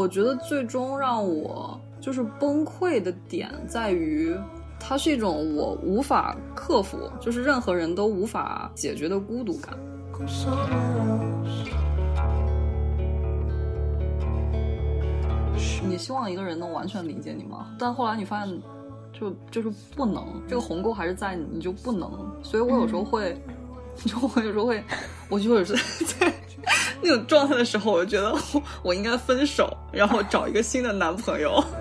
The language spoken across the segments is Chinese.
我觉得最终让我就是崩溃的点在于，它是一种我无法克服，就是任何人都无法解决的孤独感。你希望一个人能完全理解你吗？但后来你发现，就就是不能，这个鸿沟还是在，你就不能。所以我有时候会，就我有时候会，我就是在 那种状态的时候，我就觉得 我应该分手，然后找一个新的男朋友。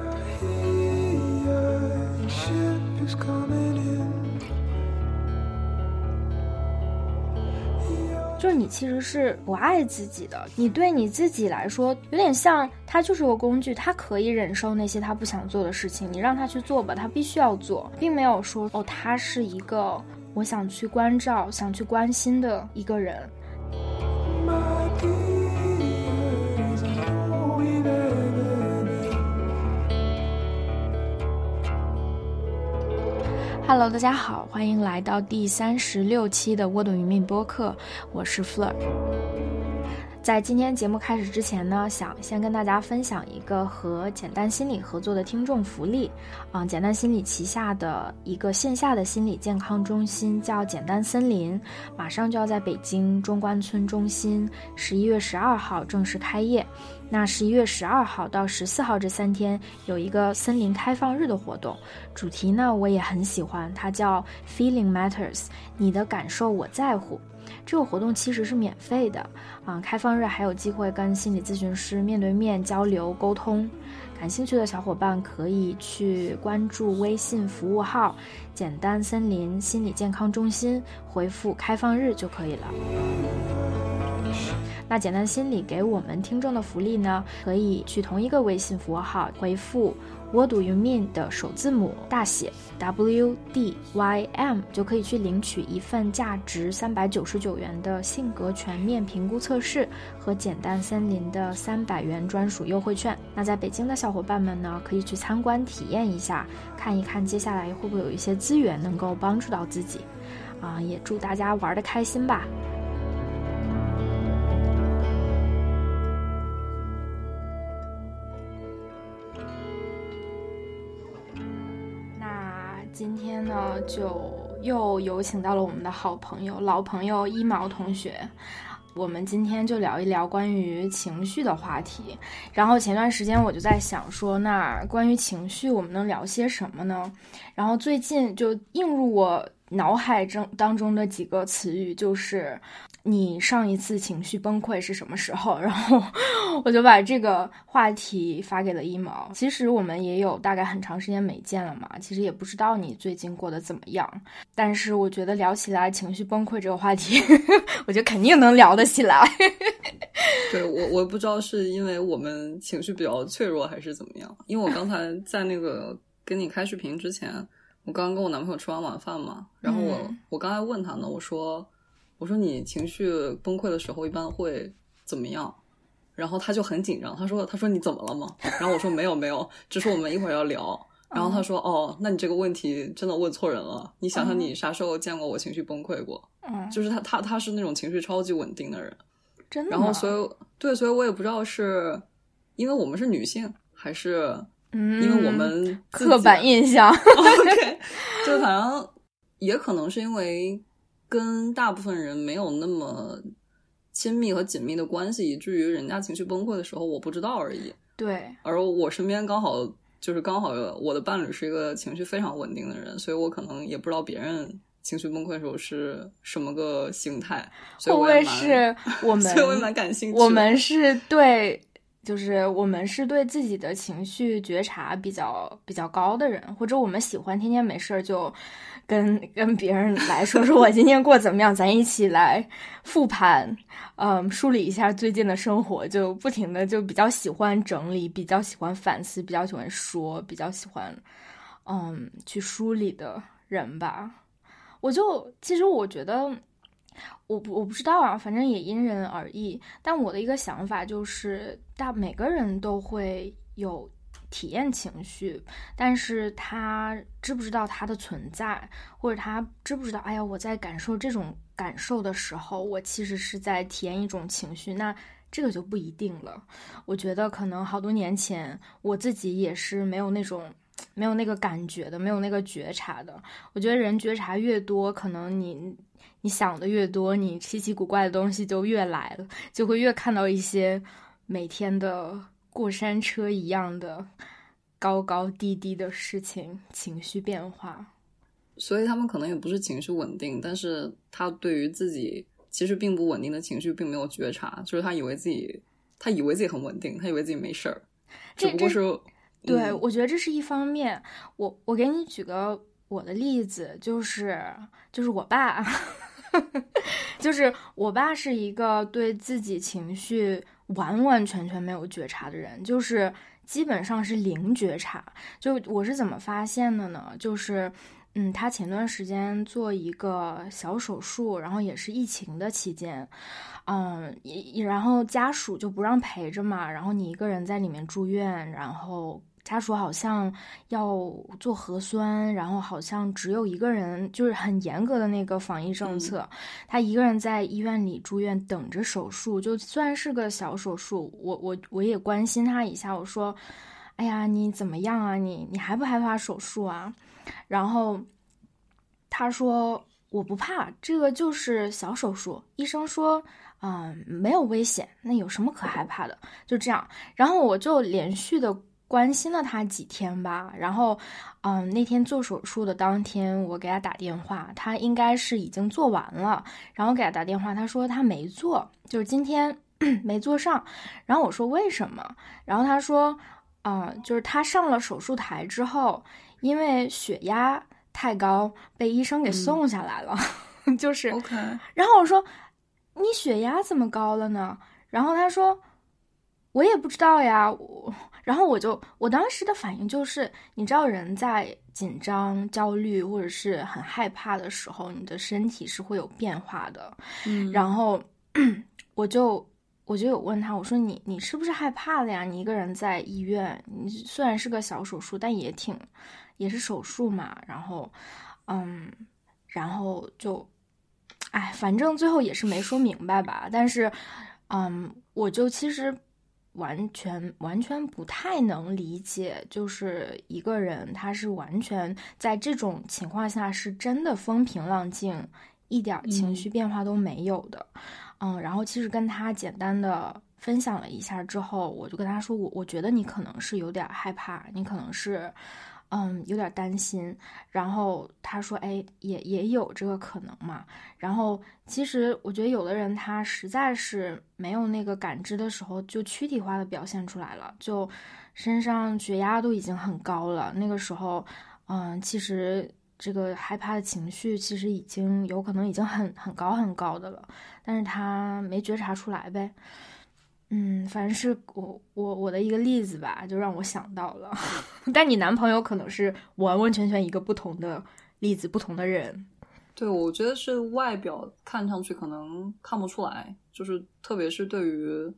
就是你其实是不爱自己的，你对你自己来说有点像他就是个工具，他可以忍受那些他不想做的事情，你让他去做吧，他必须要做，并没有说哦，他是一个我想去关照、想去关心的一个人。Hello，大家好，欢迎来到第三十六期的沃顿云命播客，我是 Fleur。在今天节目开始之前呢，想先跟大家分享一个和简单心理合作的听众福利。啊，简单心理旗下的一个线下的心理健康中心叫简单森林，马上就要在北京中关村中心十一月十二号正式开业。那十一月十二号到十四号这三天有一个森林开放日的活动，主题呢我也很喜欢，它叫 Feeling Matters，你的感受我在乎。这个活动其实是免费的啊，开放日还有机会跟心理咨询师面对面交流沟通。感兴趣的小伙伴可以去关注微信服务号“简单森林心理健康中心”，回复“开放日”就可以了。那简单心理给我们听众的福利呢？可以去同一个微信服务号回复 “What do you mean” 的首字母大写 W D Y M，就可以去领取一份价值三百九十九元的性格全面评估测试和简单森林的三百元专属优惠券。那在北京的小伙伴们呢，可以去参观体验一下，看一看接下来会不会有一些资源能够帮助到自己。啊，也祝大家玩的开心吧！今天呢，就又有请到了我们的好朋友、老朋友一毛同学。我们今天就聊一聊关于情绪的话题。然后前段时间我就在想说，那关于情绪，我们能聊些什么呢？然后最近就映入我脑海中当中的几个词语就是。你上一次情绪崩溃是什么时候？然后我就把这个话题发给了一毛。其实我们也有大概很长时间没见了嘛，其实也不知道你最近过得怎么样。但是我觉得聊起来情绪崩溃这个话题，我觉得肯定能聊得起来。对我，我不知道是因为我们情绪比较脆弱还是怎么样。因为我刚才在那个跟你开视频之前，我刚刚跟我男朋友吃完晚饭嘛，然后我我刚才问他呢，我说。我说你情绪崩溃的时候一般会怎么样？然后他就很紧张，他说：“他说你怎么了吗？”然后我说：“没有没有，只是我们一会儿要聊。”然后他说：“哦，那你这个问题真的问错人了。你想想你啥时候见过我情绪崩溃过？嗯，就是他他他是那种情绪超级稳定的人，真的。然后所以对，所以我也不知道是因为我们是女性，还是因为我们刻板印象。就反正也可能是因为。跟大部分人没有那么亲密和紧密的关系，以至于人家情绪崩溃的时候，我不知道而已。对，而我身边刚好就是刚好我的伴侣是一个情绪非常稳定的人，所以我可能也不知道别人情绪崩溃的时候是什么个形态。会不会是 我们？所以我也蛮感兴趣。我们是对，就是我们是对自己的情绪觉察比较比较高的人，或者我们喜欢天天没事儿就。跟跟别人来说说我今天过怎么样，咱一起来复盘，嗯，梳理一下最近的生活，就不停的就比较喜欢整理，比较喜欢反思，比较喜欢说，比较喜欢，嗯，去梳理的人吧。我就其实我觉得，我不我不知道啊，反正也因人而异。但我的一个想法就是，大每个人都会有。体验情绪，但是他知不知道它的存在，或者他知不知道？哎呀，我在感受这种感受的时候，我其实是在体验一种情绪。那这个就不一定了。我觉得可能好多年前我自己也是没有那种没有那个感觉的，没有那个觉察的。我觉得人觉察越多，可能你你想的越多，你稀奇古怪的东西就越来了，就会越看到一些每天的过山车一样的高高低低的事情，情绪变化。所以他们可能也不是情绪稳定，但是他对于自己其实并不稳定的情绪并没有觉察，就是他以为自己他以为自己很稳定，他以为自己没事儿，只不过是对，我觉得这是一方面。我我给你举个我的例子，就是就是我爸，就是我爸是一个对自己情绪完完全全没有觉察的人，就是基本上是零觉察。就我是怎么发现的呢？就是。嗯，他前段时间做一个小手术，然后也是疫情的期间，嗯，然后家属就不让陪着嘛，然后你一个人在里面住院，然后家属好像要做核酸，然后好像只有一个人，就是很严格的那个防疫政策，他一个人在医院里住院等着手术，就算是个小手术，我我我也关心他一下，我说，哎呀，你怎么样啊？你你害不害怕手术啊？然后他说：“我不怕，这个就是小手术。医生说，嗯，没有危险，那有什么可害怕的？就这样。然后我就连续的关心了他几天吧。然后，嗯，那天做手术的当天，我给他打电话，他应该是已经做完了。然后给他打电话，他说他没做，就是今天 没做上。然后我说为什么？然后他说，嗯，就是他上了手术台之后。”因为血压太高，被医生给送下来了，就是。OK。然后我说：“你血压怎么高了呢？”然后他说：“我也不知道呀。”我，然后我就，我当时的反应就是，你知道，人在紧张、焦虑或者是很害怕的时候，你的身体是会有变化的。嗯。然后我就。我就有问他，我说你你是不是害怕了呀？你一个人在医院，你虽然是个小手术，但也挺，也是手术嘛。然后，嗯，然后就，哎，反正最后也是没说明白吧。但是，嗯，我就其实完全完全不太能理解，就是一个人他是完全在这种情况下是真的风平浪静，一点情绪变化都没有的。嗯，然后其实跟他简单的分享了一下之后，我就跟他说，我我觉得你可能是有点害怕，你可能是，嗯，有点担心。然后他说，哎，也也有这个可能嘛。然后其实我觉得有的人他实在是没有那个感知的时候，就躯体化的表现出来了，就身上血压都已经很高了。那个时候，嗯，其实。这个害怕的情绪其实已经有可能已经很很高很高的了，但是他没觉察出来呗。嗯，反正是我我我的一个例子吧，就让我想到了。但你男朋友可能是完完全全一个不同的例子，不同的人。对，我觉得是外表看上去可能看不出来，就是特别是对于。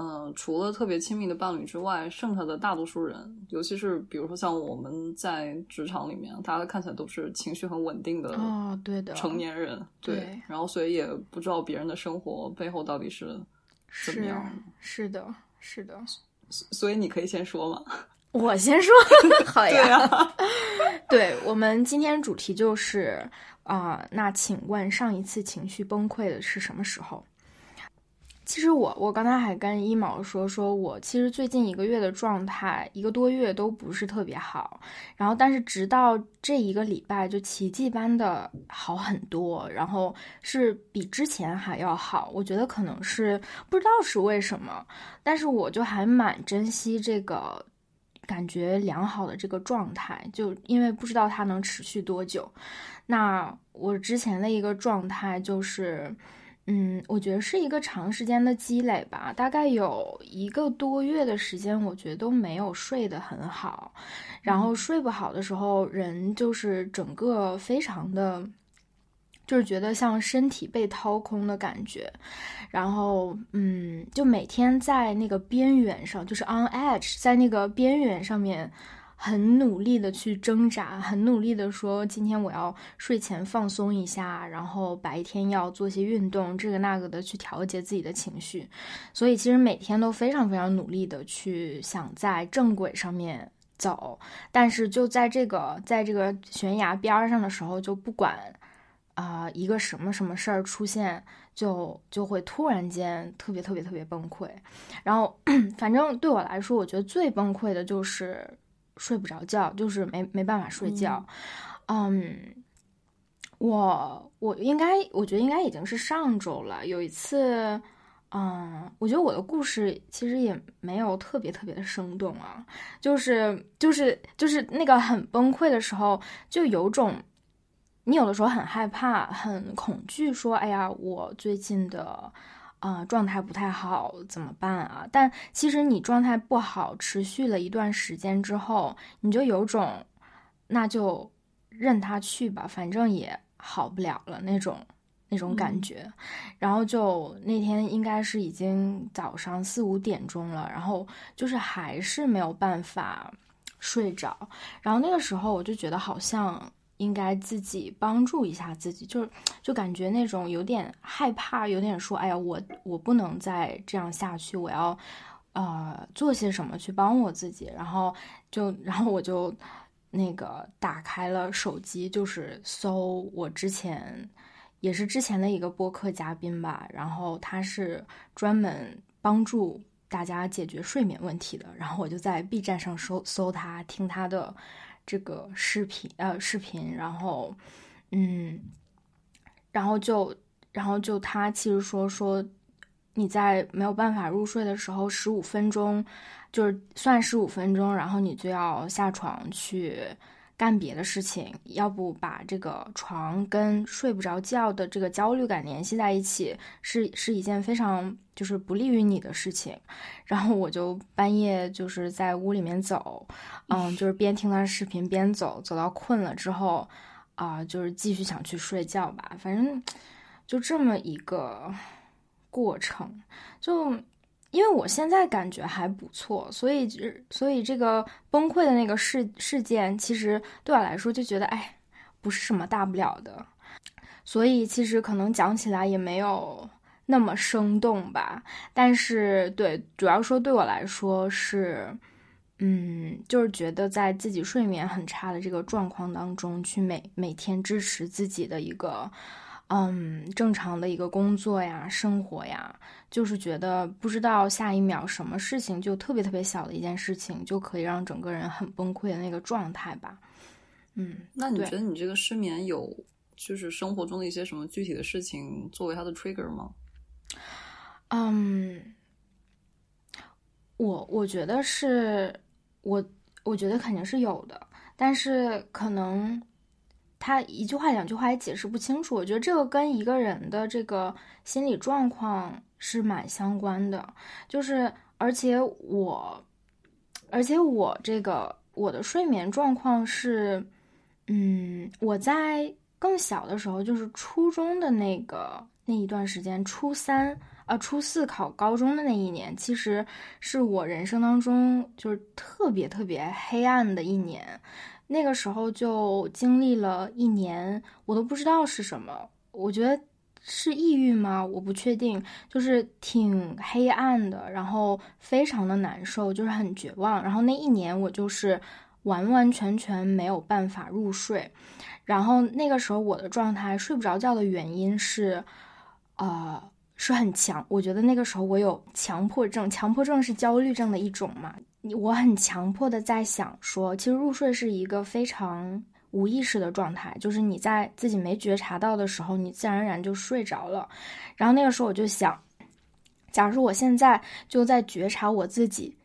嗯，除了特别亲密的伴侣之外，剩下的大多数人，尤其是比如说像我们在职场里面，大家看起来都是情绪很稳定的哦，对的成年人，对，然后所以也不知道别人的生活背后到底是怎么样。是的，是的，所以你可以先说嘛，我先说，好呀，对 我们今天主题就是啊，那请问上一次情绪崩溃的是什么时候？其实我我刚才还跟一毛说，说我其实最近一个月的状态，一个多月都不是特别好，然后但是直到这一个礼拜就奇迹般的好很多，然后是比之前还要好。我觉得可能是不知道是为什么，但是我就还蛮珍惜这个感觉良好的这个状态，就因为不知道它能持续多久。那我之前的一个状态就是。嗯，我觉得是一个长时间的积累吧，大概有一个多月的时间，我觉得都没有睡得很好，然后睡不好的时候，人就是整个非常的，就是觉得像身体被掏空的感觉，然后嗯，就每天在那个边缘上，就是 on edge，在那个边缘上面很努力的去挣扎，很努力的说今天我要睡前放松一下，然后白天要做些运动，这个那个的去调节自己的情绪，所以其实每天都非常非常努力的去想在正轨上面走，但是就在这个在这个悬崖边上的时候，就不管啊一个什么什么事儿出现。就就会突然间特别特别特别崩溃，然后反正对我来说，我觉得最崩溃的就是睡不着觉，就是没没办法睡觉。嗯，我我应该我觉得应该已经是上周了。有一次，嗯，我觉得我的故事其实也没有特别特别的生动啊，就是就是就是那个很崩溃的时候，就有种。你有的时候很害怕、很恐惧，说：“哎呀，我最近的啊状态不太好，怎么办啊？”但其实你状态不好，持续了一段时间之后，你就有种那就任他去吧，反正也好不了了那种那种感觉。然后就那天应该是已经早上四五点钟了，然后就是还是没有办法睡着。然后那个时候我就觉得好像。应该自己帮助一下自己，就是就感觉那种有点害怕，有点说，哎呀，我我不能再这样下去，我要，呃，做些什么去帮我自己。然后就，然后我就那个打开了手机，就是搜我之前也是之前的一个播客嘉宾吧，然后他是专门帮助大家解决睡眠问题的，然后我就在 B 站上搜搜他，听他的。这个视频呃视频，然后，嗯，然后就然后就他其实说说你在没有办法入睡的时候，十五分钟就是算十五分钟，然后你就要下床去。干别的事情，要不把这个床跟睡不着觉的这个焦虑感联系在一起，是是一件非常就是不利于你的事情。然后我就半夜就是在屋里面走，嗯，就是边听他视频边走，走到困了之后，啊，就是继续想去睡觉吧。反正就这么一个过程，就。因为我现在感觉还不错，所以就所以这个崩溃的那个事事件，其实对我来说就觉得哎，不是什么大不了的，所以其实可能讲起来也没有那么生动吧。但是对，主要说对我来说是，嗯，就是觉得在自己睡眠很差的这个状况当中，去每每天支持自己的一个。嗯，正常的一个工作呀，生活呀，就是觉得不知道下一秒什么事情，就特别特别小的一件事情，就可以让整个人很崩溃的那个状态吧。嗯，那你觉得你这个失眠有就是生活中的一些什么具体的事情作为它的 trigger 吗？嗯，我我觉得是，我我觉得肯定是有的，但是可能。他一句话两句话也解释不清楚，我觉得这个跟一个人的这个心理状况是蛮相关的，就是而且我，而且我这个我的睡眠状况是，嗯，我在更小的时候，就是初中的那个那一段时间，初三啊初四考高中的那一年，其实是我人生当中就是特别特别黑暗的一年。那个时候就经历了一年，我都不知道是什么。我觉得是抑郁吗？我不确定，就是挺黑暗的，然后非常的难受，就是很绝望。然后那一年我就是完完全全没有办法入睡。然后那个时候我的状态睡不着觉的原因是，呃，是很强。我觉得那个时候我有强迫症，强迫症是焦虑症的一种嘛。我很强迫的在想说，其实入睡是一个非常无意识的状态，就是你在自己没觉察到的时候，你自然而然就睡着了。然后那个时候我就想，假如我现在就在觉察我自己，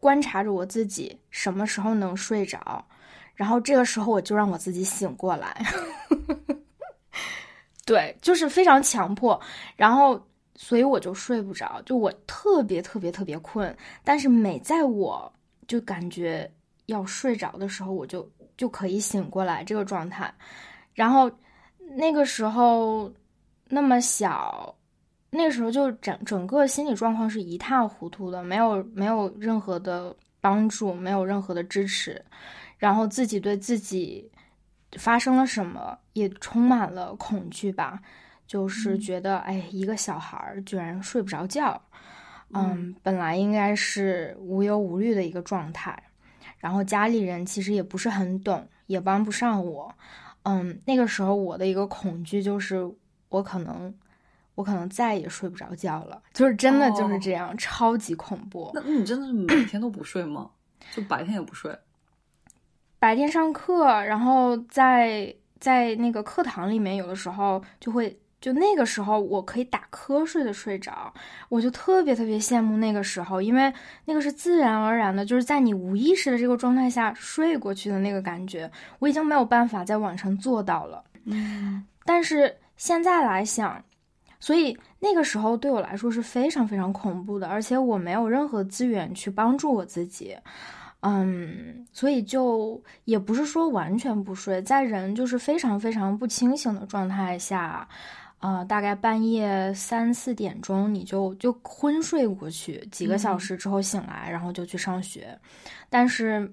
观察着我自己什么时候能睡着，然后这个时候我就让我自己醒过来。对，就是非常强迫，然后。所以我就睡不着，就我特别特别特别困，但是每在我就感觉要睡着的时候，我就就可以醒过来这个状态。然后那个时候那么小，那个时候就整整个心理状况是一塌糊涂的，没有没有任何的帮助，没有任何的支持，然后自己对自己发生了什么也充满了恐惧吧，就是觉得哎，一个小孩儿居然睡不着觉，嗯，本来应该是无忧无虑的一个状态，然后家里人其实也不是很懂，也帮不上我，嗯，那个时候我的一个恐惧就是我可能。我可能再也睡不着觉了，就是真的就是这样，超级恐怖。那那你真的是每天都不睡吗？就白天也不睡？白天上课，然后在在那个课堂里面，有的时候就会就那个时候我可以打瞌睡的睡着，我就特别特别羡慕那个时候，因为那个是自然而然的，就是在你无意识的这个状态下睡过去的那个感觉，我已经没有办法在网上做到了。嗯，但是现在来想。所以那个时候对我来说是非常非常恐怖的，而且我没有任何资源去帮助我自己，嗯，所以就也不是说完全不睡，在人就是非常非常不清醒的状态下，呃，大概半夜三四点钟你就就昏睡过去，几个小时之后醒来，然后就去上学，但是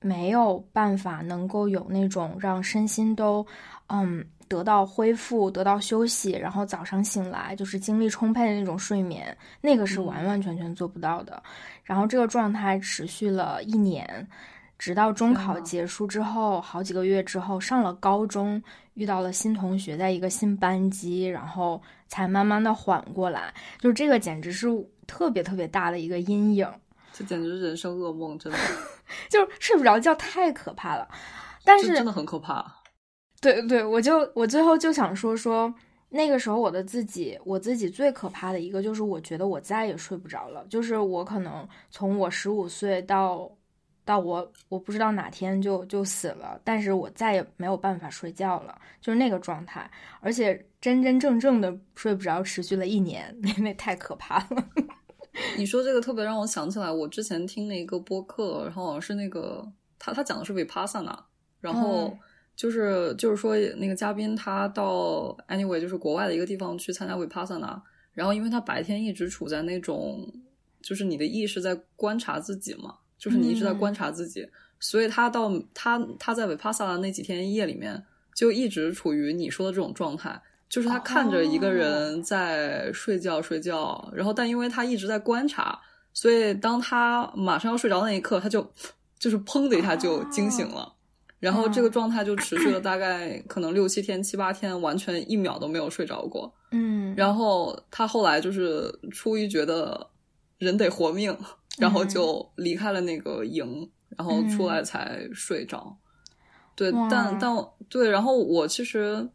没有办法能够有那种让身心都，嗯。得到恢复，得到休息，然后早上醒来就是精力充沛的那种睡眠，那个是完完全全做不到的。然后这个状态持续了一年，直到中考结束之后，好几个月之后，上了高中，遇到了新同学，在一个新班级，然后才慢慢的缓过来。就是这个简直是特别特别大的一个阴影，这简直是人生噩梦，真的，就是睡不着觉太可怕了。但是真的很可怕。对对，我就我最后就想说说那个时候我的自己，我自己最可怕的一个就是我觉得我再也睡不着了，就是我可能从我十五岁到到我我不知道哪天就就死了，但是我再也没有办法睡觉了，就是那个状态，而且真真正正的睡不着，持续了一年，因为太可怕了。你说这个特别让我想起来，我之前听了一个播客，然后好像是那个他他讲的是 Vipassana，然后。就是就是说，那个嘉宾他到 anyway 就是国外的一个地方去参加 vipassana，然后因为他白天一直处在那种，就是你的意识在观察自己嘛，就是你一直在观察自己，所以他到他他在 vipassana 那几天夜里面就一直处于你说的这种状态，就是他看着一个人在睡觉睡觉，然后但因为他一直在观察，所以当他马上要睡着那一刻，他就就是砰的一下就惊醒了。然后这个状态就持续了大概可能六七天、七八天，完全一秒都没有睡着过。嗯，然后他后来就是出于觉得人得活命，然后就离开了那个营，然后出来才睡着。对，但但对，然后我其实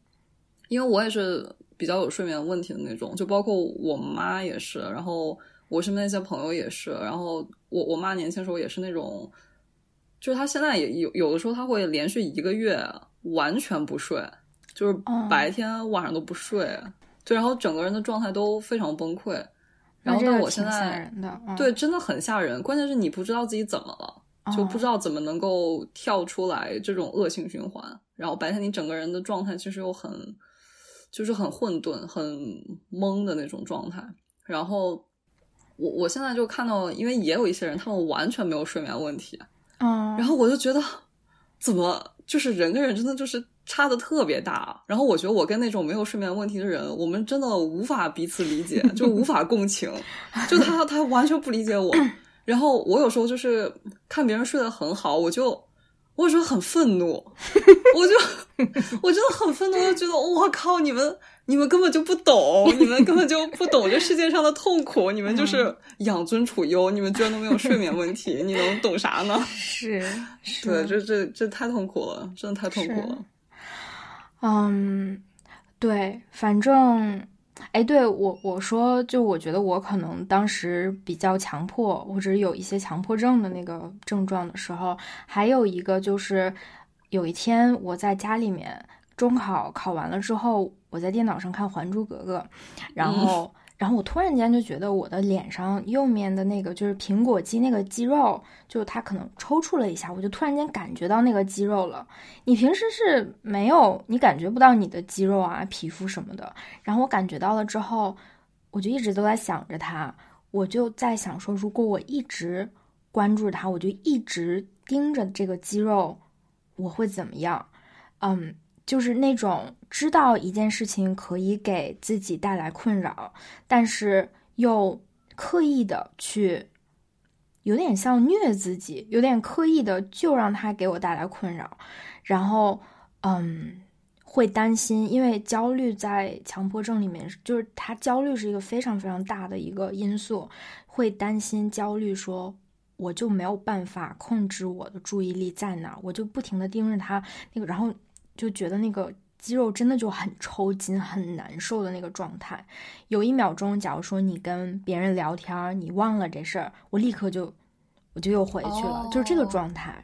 因为我也是比较有睡眠问题的那种，就包括我妈也是，然后我身边那些朋友也是，然后我我妈年轻时候也是那种。就是她现在也有有的时候她会连续一个月完全不睡，就是白天晚上都不睡，对，然后整个人的状态都非常崩溃。然后但我现在对真的很吓人，关键是你不知道自己怎么了，就不知道怎么能够跳出来这种恶性循环。然后白天你整个人的状态其实又很就是很混沌、很懵的那种状态。然后我我现在就看到，因为也有一些人他们完全没有睡眠问题。嗯，然后我就觉得，怎么就是人跟人真的就是差的特别大。然后我觉得我跟那种没有睡眠问题的人，我们真的无法彼此理解，就无法共情。就他他完全不理解我。然后我有时候就是看别人睡得很好，我就我有时候很愤怒，我就我真的很愤怒，我就觉得我靠你们。你们根本就不懂，你们根本就不懂这世界上的痛苦。你们就是养尊处优，你们居然都没有睡眠问题，你能懂啥呢？是，对，这这这太痛苦了，真的太痛苦了。嗯，对，反正，哎，对我我说，就我觉得我可能当时比较强迫，或者有一些强迫症的那个症状的时候，还有一个就是有一天我在家里面。中考考完了之后，我在电脑上看《还珠格格》，然后，然后我突然间就觉得我的脸上右面的那个就是苹果肌那个肌肉，就它可能抽搐了一下，我就突然间感觉到那个肌肉了。你平时是没有，你感觉不到你的肌肉啊、皮肤什么的。然后我感觉到了之后，我就一直都在想着它，我就在想说，如果我一直关注它，我就一直盯着这个肌肉，我会怎么样？嗯，就是那种知道一件事情可以给自己带来困扰，但是又刻意的去，有点像虐自己，有点刻意的就让它给我带来困扰，然后嗯。会担心，因为焦虑在强迫症里面，就是他焦虑是一个非常非常大的一个因素，会担心焦虑，说我就没有办法控制我的注意力在哪，我就不停的盯着他那个，然后就觉得那个肌肉真的就很抽筋、很难受的那个状态。有一秒钟，假如说你跟别人聊天，你忘了这事儿，我立刻就我就又回去了，就是这个状态。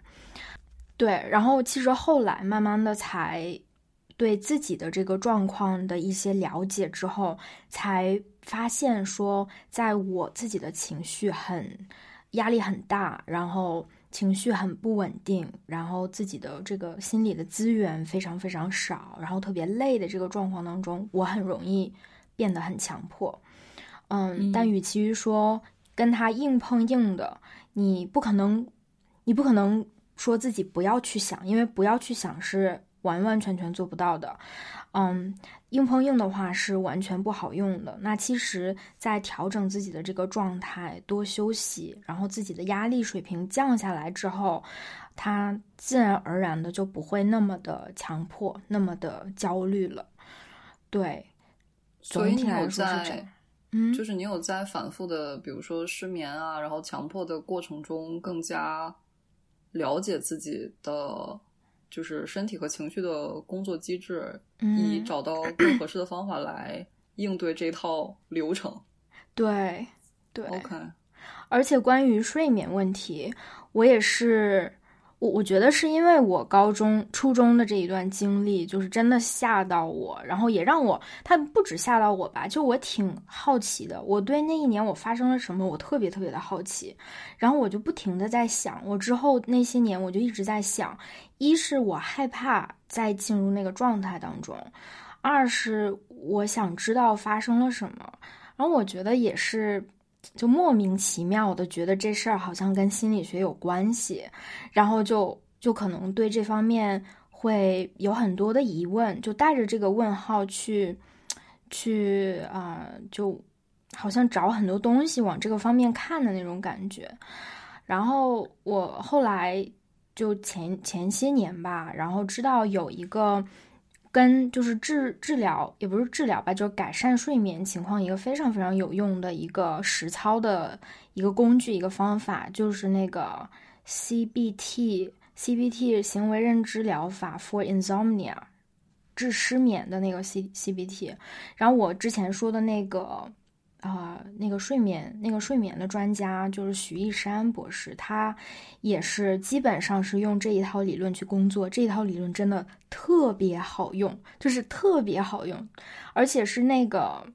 对，然后其实后来慢慢的才。对自己的这个状况的一些了解之后，才发现说，在我自己的情绪很压力很大，然后情绪很不稳定，然后自己的这个心理的资源非常非常少，然后特别累的这个状况当中，我很容易变得很强迫。嗯，但与其于说跟他硬碰硬的，你不可能，你不可能说自己不要去想，因为不要去想是。完完全全做不到的，嗯，硬碰硬的话是完全不好用的。那其实，在调整自己的这个状态，多休息，然后自己的压力水平降下来之后，他自然而然的就不会那么的强迫，那么的焦虑了。对，所以你有在，嗯，就是你有在反复的，比如说失眠啊，然后强迫的过程中，更加了解自己的。就是身体和情绪的工作机制，以找到更合适的方法来应对这套流程。对，对，OK。而且关于睡眠问题，我也是。我我觉得是因为我高中、初中的这一段经历，就是真的吓到我，然后也让我，他不止吓到我吧，就我挺好奇的，我对那一年我发生了什么，我特别特别的好奇，然后我就不停的在想，我之后那些年我就一直在想，一是我害怕再进入那个状态当中，二是我想知道发生了什么，然后我觉得也是。就莫名其妙的觉得这事儿好像跟心理学有关系，然后就就可能对这方面会有很多的疑问，就带着这个问号去去啊，就好像找很多东西往这个方面看的那种感觉。然后我后来就前前些年吧，然后知道有一个。跟就是治治疗也不是治疗吧，就是改善睡眠情况一个非常非常有用的一个实操的一个工具一个方法，就是那个 CBT CBT 行为认知疗法 for insomnia 治失眠的那个 C CBT。然后我之前说的那个。啊，那个睡眠，那个睡眠的专家就是徐一山博士，他也是基本上是用这一套理论去工作。这一套理论真的特别好用，就是特别好用，而且是那个，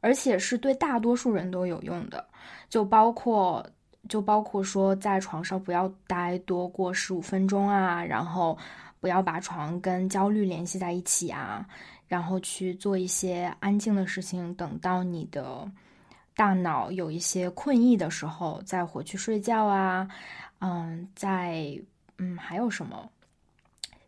而且是对大多数人都有用的。就包括，就包括说在床上不要待多过十五分钟啊，然后不要把床跟焦虑联系在一起啊，然后去做一些安静的事情，等到你的。大脑有一些困意的时候，再回去睡觉啊，嗯，在嗯还有什么？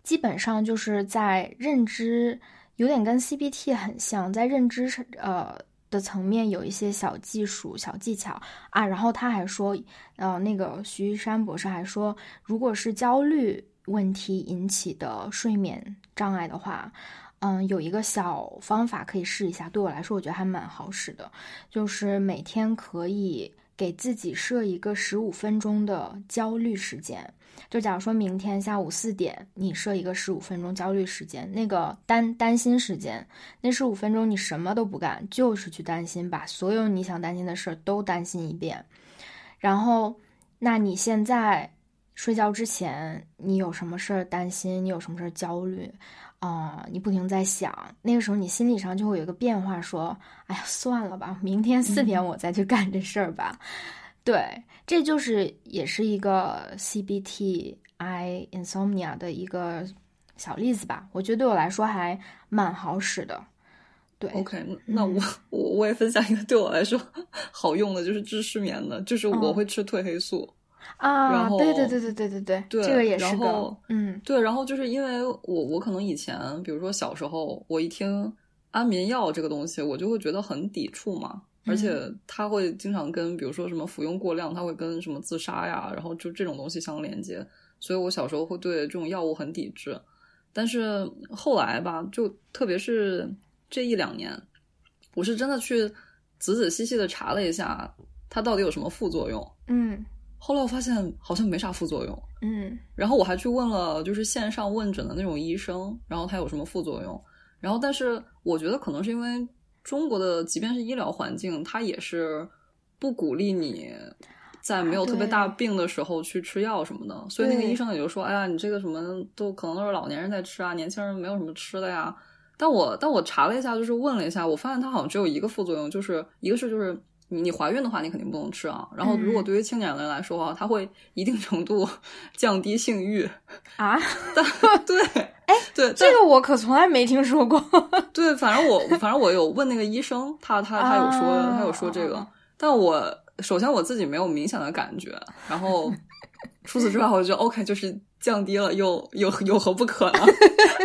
基本上就是在认知有点跟 CBT 很像，在认知呃的层面有一些小技术、小技巧啊。然后他还说，呃，那个徐玉山博士还说，如果是焦虑问题引起的睡眠障碍的话。嗯，有一个小方法可以试一下，对我来说我觉得还蛮好使的，就是每天可以给自己设一个十五分钟的焦虑时间。就假如说明天下午四点，你设一个十五分钟焦虑时间，那个担担心时间，那十五分钟你什么都不干，就是去担心，把所有你想担心的事儿都担心一遍。然后，那你现在睡觉之前，你有什么事儿担心？你有什么事儿焦虑？啊，你不停在想，那个时候你心理上就会有一个变化，说：“哎呀，算了吧，明天四点我再去干这事儿吧。”对，这就是也是一个 CBT I insomnia 的一个小例子吧。我觉得对我来说还蛮好使的。对，OK，那我我我也分享一个对我来说 好用的，就是治失眠的，就是我会吃褪黑素。啊，对对对对对对对，对，这个也是个，嗯，对，然后就是因为我我可能以前，比如说小时候，我一听安眠药这个东西，我就会觉得很抵触嘛，而且它会经常跟比如说什么服用过量，它会跟什么自杀呀，然后就这种东西相连接，所以我小时候会对这种药物很抵制。但是后来吧，就特别是这一两年，我是真的去仔仔细细的查了一下，它到底有什么副作用。嗯，后来我发现好像没啥副作用。嗯，然后我还去问了，就是线上问诊的那种医生，然后他有什么副作用？然后，但是我觉得可能是因为中国的，即便是医疗环境，它也是不鼓励你。在没有特别大病的时候去吃药什么的，所以那个医生也就说：“哎呀，你这个什么都可能都是老年人在吃啊，年轻人没有什么吃的呀。”但我但我查了一下，就是问了一下，我发现它好像只有一个副作用，就是一个是就是你你怀孕的话，你肯定不能吃啊。然后如果对于青年人来说啊，它会一定程度降低性欲啊。但对，哎，对，这个我可从来没听说过。对，反正我反正我有问那个医生，他他他有说他有说这个，但我。首先我自己没有明显的感觉，然后除此之外，我觉得 OK，就是降低了，又又有何不可呢？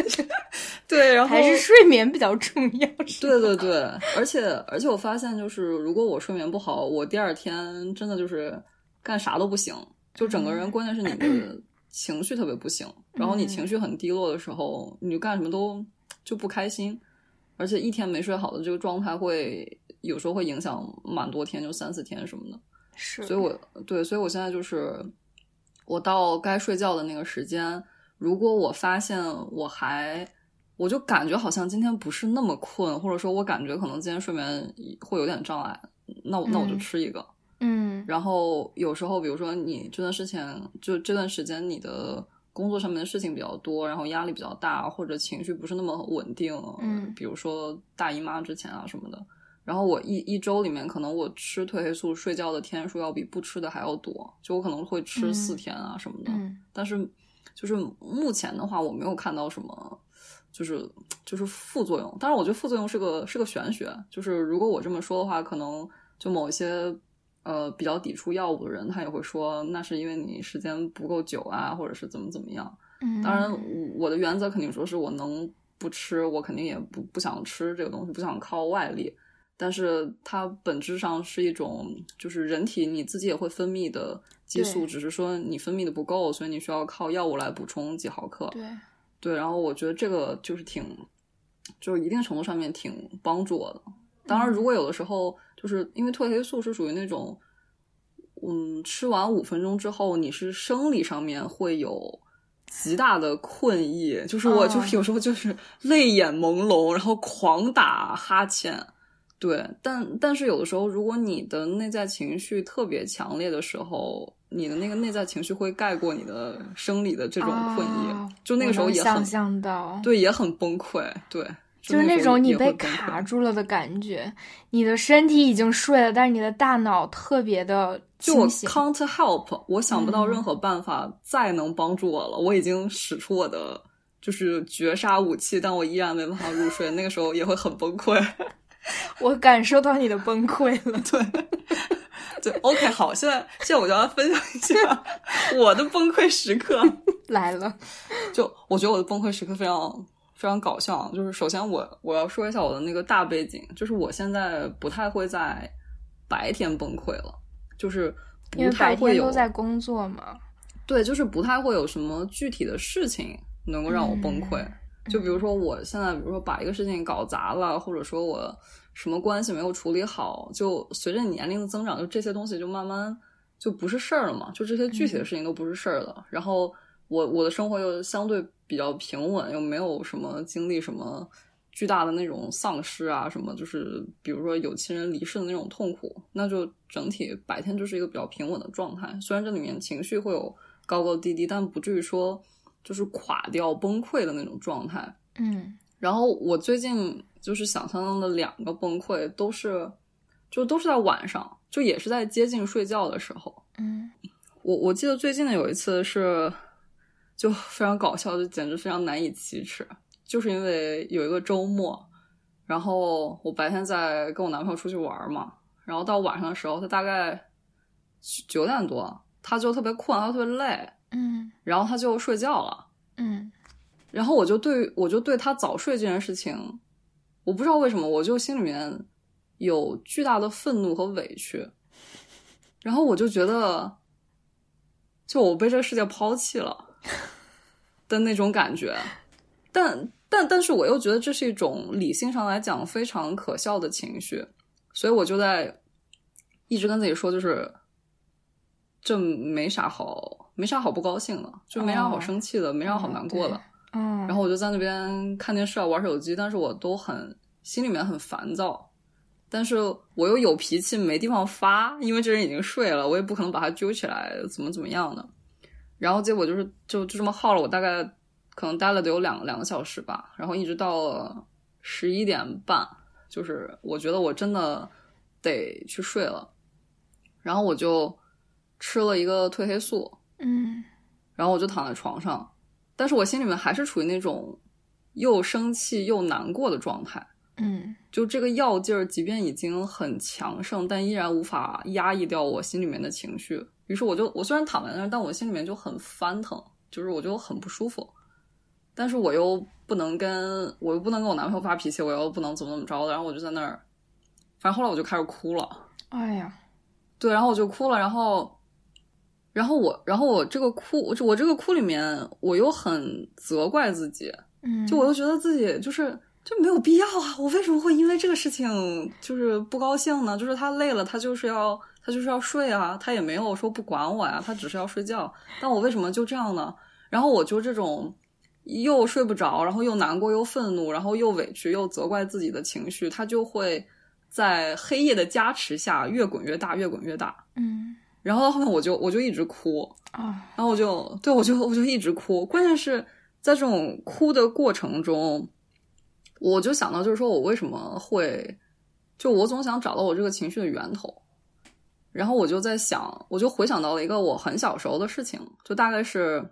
对，然后还是睡眠比较重要。对对对，而且而且我发现，就是如果我睡眠不好，我第二天真的就是干啥都不行，就整个人，关键是你的 情绪特别不行。然后你情绪很低落的时候，你就干什么都就不开心，而且一天没睡好的这个状态会。有时候会影响蛮多天，就三四天什么的。是，所以我对，所以我现在就是，我到该睡觉的那个时间，如果我发现我还，我就感觉好像今天不是那么困，或者说我感觉可能今天睡眠会有点障碍，那我那我就吃一个。嗯。然后有时候，比如说你这段时间，就这段时间你的工作上面的事情比较多，然后压力比较大，或者情绪不是那么稳定，嗯，比如说大姨妈之前啊什么的。然后我一一周里面，可能我吃褪黑素睡觉的天数要比不吃的还要多，就我可能会吃四天啊什么的。但是，就是目前的话，我没有看到什么，就是就是副作用。当然，我觉得副作用是个是个玄学。就是如果我这么说的话，可能就某一些呃比较抵触药物的人，他也会说那是因为你时间不够久啊，或者是怎么怎么样。当然，我的原则肯定说是我能不吃，我肯定也不不想吃这个东西，不想靠外力。但是它本质上是一种，就是人体你自己也会分泌的激素，只是说你分泌的不够，所以你需要靠药物来补充几毫克。对，对。然后我觉得这个就是挺，就是一定程度上面挺帮助我的。当然，如果有的时候就是因为褪黑素是属于那种，嗯，吃完五分钟之后你是生理上面会有极大的困意，就是我就是有时候就是泪眼朦胧，然后狂打哈欠。对，但但是有的时候，如果你的内在情绪特别强烈的时候，你的那个内在情绪会盖过你的生理的这种困意，就那个时候也很想象到，对，也很崩溃，对，就是那种你被卡住了的感觉，你的身体已经睡了，但是你的大脑特别的就我 can't help，我想不到任何办法再能帮助我了，我已经使出我的就是绝杀武器，但我依然没办法入睡，那个时候也会很崩溃。我感受到你的崩溃了。对，对，OK，好，现在现在我就要分享一下我的崩溃时刻来了。就我觉得我的崩溃时刻非常非常搞笑，就是首先我我要说一下我的那个大背景，就是我现在不太会在白天崩溃了，就是不太会有都在工作嘛。对，就是不太会有什么具体的事情能够让我崩溃。就比如说，我现在比如说把一个事情搞砸了，或者说我什么关系没有处理好，就随着年龄的增长，就这些东西就慢慢就不是事儿了嘛。就这些具体的事情都不是事儿了。然后我我的生活又相对比较平稳，又没有什么经历什么巨大的那种丧失啊，什么就是比如说有亲人离世的那种痛苦，那就整体白天就是一个比较平稳的状态。虽然这里面情绪会有高高低低，但不至于说。就是垮掉、崩溃的那种状态，嗯。然后我最近就是想象中的两个崩溃，都是就都是在晚上，就也是在接近睡觉的时候，嗯。我我记得最近的有一次是就非常搞笑，就简直非常难以启齿，就是因为有一个周末，然后我白天在跟我男朋友出去玩嘛，然后到晚上的时候，他大概九点多。他就特别困，他特别累，嗯然后他就睡觉了。嗯然后我就对我就对他早睡这件事情，我不知道为什么，我就心里面有巨大的愤怒和委屈。然后我就觉得，就我被这个世界抛弃了的那种感觉。但但但是我又觉得这是一种理性上来讲非常可笑的情绪，所以我就在一直跟自己说，就是这没啥好没啥好不高兴的，就没啥好生气的，没啥好难过的。嗯，然后我就在那边看电视啊，玩手机，但是我都很心里面很烦躁，但是我又有脾气，没地方发，因为这人已经睡了，我也不可能把他揪起来，怎么怎么样的。然后结果就是就就这么耗了，我大概可能待了得有两两个小时吧，然后一直到了十一点半，就是我觉得我真的得去睡了，然后我就吃了一个褪黑素，嗯然后我就躺在床上，但是我心里面还是处于那种又生气又难过的状态。嗯就这个药劲儿，即便已经很强盛，但依然无法压抑掉我心里面的情绪。于是我就，我虽然躺在那儿，但我心里面就很翻腾，就是我就很不舒服。但是我又不能跟我又不能跟我男朋友发脾气，我又不能怎么怎么着的，然后我就在那儿，反正后来我就开始哭了。哎呀，对，然后我就哭了，然后，然后我，然后我这个哭，我我这个哭里面，我又很责怪自己，嗯，就我又觉得自己就是就没有必要啊，我为什么会因为这个事情就是不高兴呢？就是他累了，他就是要他就是要睡啊，他也没有说不管我呀，他只是要睡觉，但我为什么就这样呢？然后我就这种又睡不着，然后又难过又愤怒，然后又委屈又责怪自己的情绪，它就会在黑夜的加持下越滚越大，越滚越大。嗯然后到后面我就我就一直哭，啊然后我就对我就我就一直哭。关键是在这种哭的过程中，我就想到就是说我为什么会，就我总想找到我这个情绪的源头。然后我就在想，我就回想到了一个我很小时候的事情，就大概是，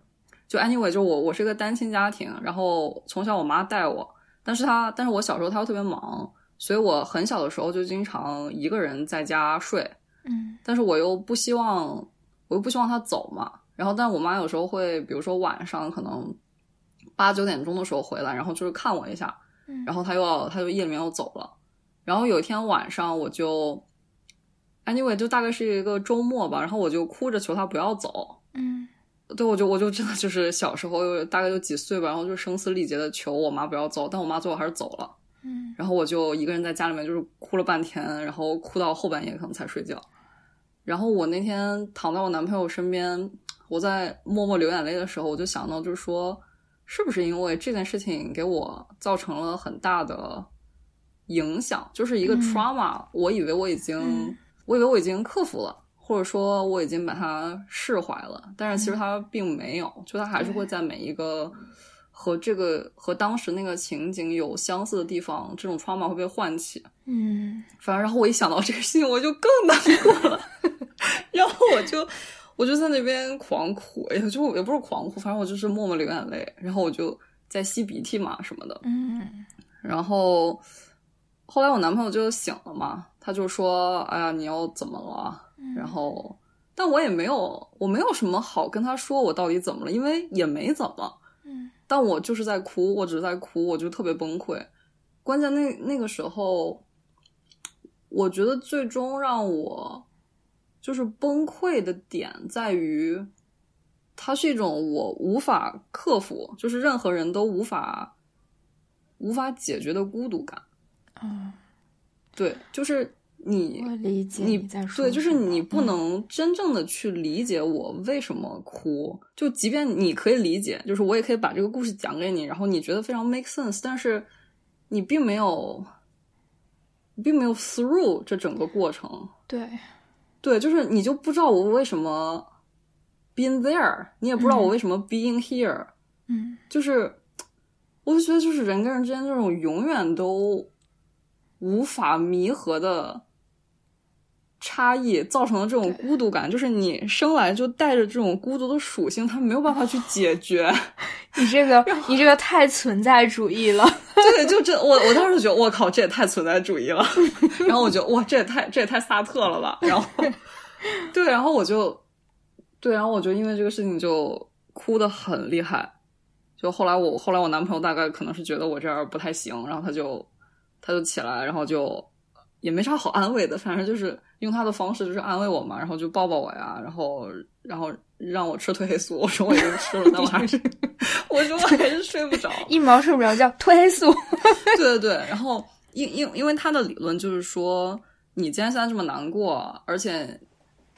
就 anyway，就我我是一个单亲家庭，然后从小我妈带我，但是她但是我小时候她又特别忙，所以我很小的时候就经常一个人在家睡。嗯但是我又不希望，我又不希望他走嘛。然后，但我妈有时候会，比如说晚上可能八九点钟的时候回来，然后就是看我一下，嗯然后他又要，他就夜里面又走了。然后有一天晚上，我就，anyway，就大概是一个周末吧，然后我就哭着求他不要走。嗯对，我就我就真的就是小时候大概就几岁吧，然后就声嘶力竭的求我妈不要走，但我妈最后还是走了。嗯。然后我就一个人在家里面就是哭了半天，然后哭到后半夜可能才睡觉。然后我那天躺在我男朋友身边，我在默默流眼泪的时候，我就想到，就是说，是不是因为这件事情给我造成了很大的影响，就是一个嗯。trauma，、我以为我已经，嗯。我以为我已经克服了，或者说我已经把它释怀了，但是其实它并没有，就它还是会在每一个和这个和当时那个情景有相似的地方，这种 trauma 会被唤起。嗯反正，然后我一想到这个事情，我就更难过了。然后我就我就在那边狂哭，哎呀，就也不是狂哭，反正我就是默默流眼泪。然后我就在吸鼻涕嘛什么的。嗯然后后来我男朋友就醒了嘛，他就说：“哎呀，你又怎么了？”然后，但我也没有，我没有什么好跟他说我到底怎么了，因为也没怎么。嗯但我就是在哭，我只是在哭，我就特别崩溃。关键那那个时候，我觉得最终让我就是崩溃的点在于，它是一种我无法克服，就是任何人都无法无法解决的孤独感。嗯，对，就是你我理解你在说对，就是你不嗯能真正的去理解我为什么哭。就即便你可以理解，就是我也可以把这个故事讲给你，然后你觉得非常 make sense，但是你并没有，并没有 through 这整个过程。对，对，就是你就不知道我为什么 being there，你也不知道我嗯为什么 being here，、嗯就是我就觉得就是人跟人之间这种永远都无法弥合的差异造成的这种孤独感，就是你生来就带着这种孤独的属性，他没有办法去解决。你这个你这个太存在主义了。对，就这我我当时就觉得我靠，这也太存在主义了。然后我觉得哇，这也太这也太萨特了吧。然后对，然后我就对，然后我就因为这个事情就哭的很厉害。就后来我后来我男朋友大概可能是觉得我这样不太行，然后他就他就起来，然后就也没啥好安慰的，反正就是用他的方式就是安慰我嘛，然后就抱抱我呀，然后然后让我吃褪黑素，我说我已经吃了，但我还是 我说我还是睡不着，一毛睡不着觉，褪黑素。对对对，然后因因因为他的理论就是说，你既然现在这么难过，而且。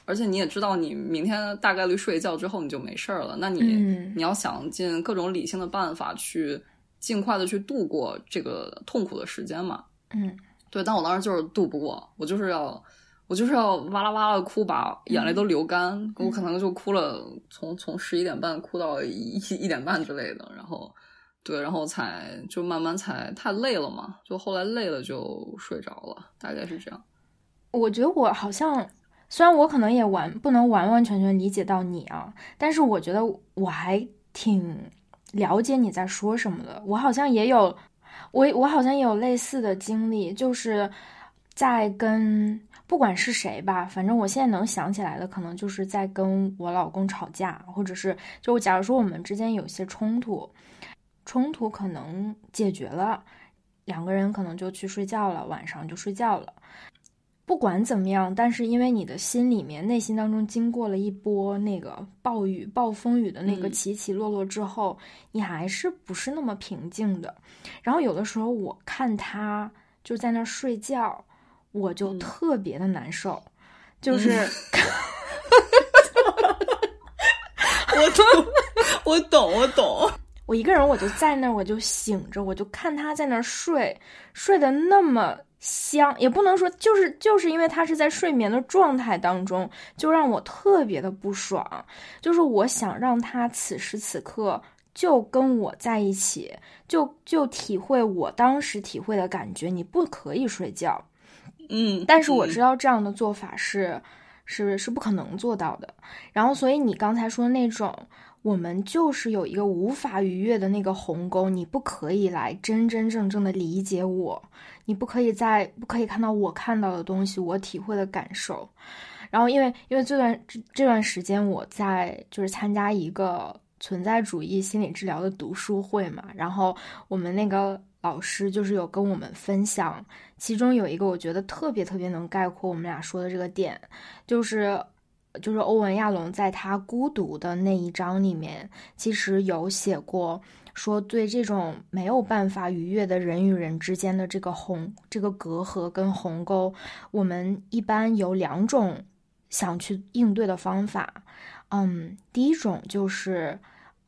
而且你也知道，你明天大概率睡一觉之后你就没事儿了。那你你要想尽各种理性的办法去尽快的去度过这个痛苦的时间嘛。嗯，对。但我当时就是度不过，我就是要我就是要哇啦哇啦哭，把眼泪都流干。我可能就哭了，从从十一点半哭到一一点半之类的。然后对，然后才就慢慢才太累了嘛，就后来累了就睡着了，大概是这样。我觉得我好像。虽然我可能也完不能完完全全理解到你啊，但是我觉得我还挺了解你在说什么的。我好像也有，我我好像也有类似的经历，就是在跟不管是谁吧，反正我现在能想起来的，可能就是在跟我老公吵架，或者是就假如说我们之间有些冲突，冲突可能解决了，两个人可能就去睡觉了，晚上就睡觉了。不管怎么样，但是因为你的心里面、内心当中经过了一波那个暴雨、暴风雨的那个起起落落之后，你还是不是那么平静的。然后有的时候我看他就在那睡觉，我就特别的难受，就是，我懂，我懂，我懂。我一个人我就在那儿，我就醒着，我就看他在那儿睡，睡得那么。香也不能说，就是就是因为他是在睡眠的状态当中，就让我特别的不爽。就是我想让他此时此刻就跟我在一起，就就体会我当时体会的感觉。你不可以睡觉，嗯，但是我知道这样的做法是是是不可能做到的。然后，所以你刚才说那种，我们就是有一个无法逾越的那个鸿沟，你不可以来真真正正的理解我。你不可以在不可以看到我看到的东西，我体会的感受。然后，因为因为这段这这段时间我在就是参加一个存在主义心理治疗的读书会嘛，然后我们那个老师就是有跟我们分享，其中有一个我觉得特别特别能概括我们俩说的这个点，就是就是欧文亚龙在他孤独的那一章里面，其实有写过。说对这种没有办法逾越的人与人之间的这个鸿这个隔阂跟鸿沟，我们一般有两种想去应对的方法。嗯，第一种就是，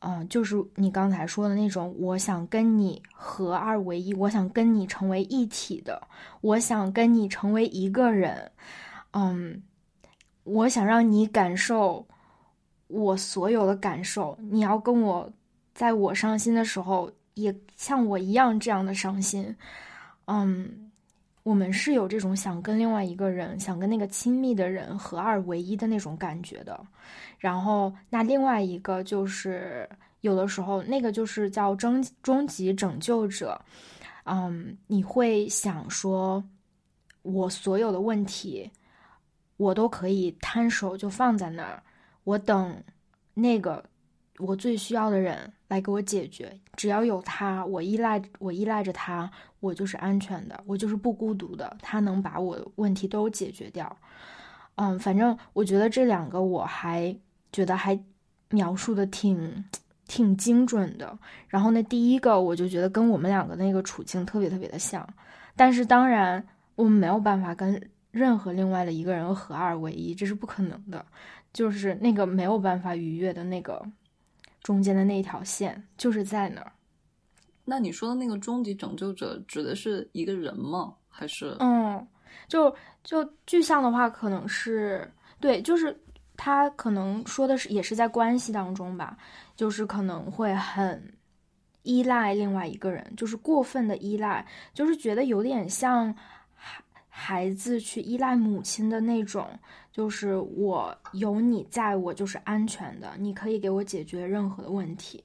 嗯，就是你刚才说的那种，我想跟你合二为一，我想跟你成为一体的，我想跟你成为一个人。嗯，我想让你感受我所有的感受，你要跟我。在我伤心的时候，也像我一样这样的伤心。嗯，我们是有这种想跟另外一个人，想跟那个亲密的人合二为一的那种感觉的。然后，那另外一个就是有的时候，那个就是叫终终极拯救者。嗯，你会想说，我所有的问题，我都可以摊手就放在那儿，我等那个。我最需要的人来给我解决，只要有他，我依赖我依赖着他，我就是安全的，我就是不孤独的。他能把我问题都解决掉。嗯，反正我觉得这两个我还觉得还描述的挺挺精准的。然后那第一个我就觉得跟我们两个那个处境特别特别的像，但是当然我们没有办法跟任何另外的一个人合二为一，这是不可能的，就是那个没有办法逾越的那个。中间的那条线就是在那儿。那你说的那个终极拯救者指的是一个人吗？还是？嗯，就就具象的话，可能是对，就是他可能说的是也是在关系当中吧，就是可能会很依赖另外一个人，就是过分的依赖，就是觉得有点像孩孩子去依赖母亲的那种。就是我有你在，我就是安全的。你可以给我解决任何的问题。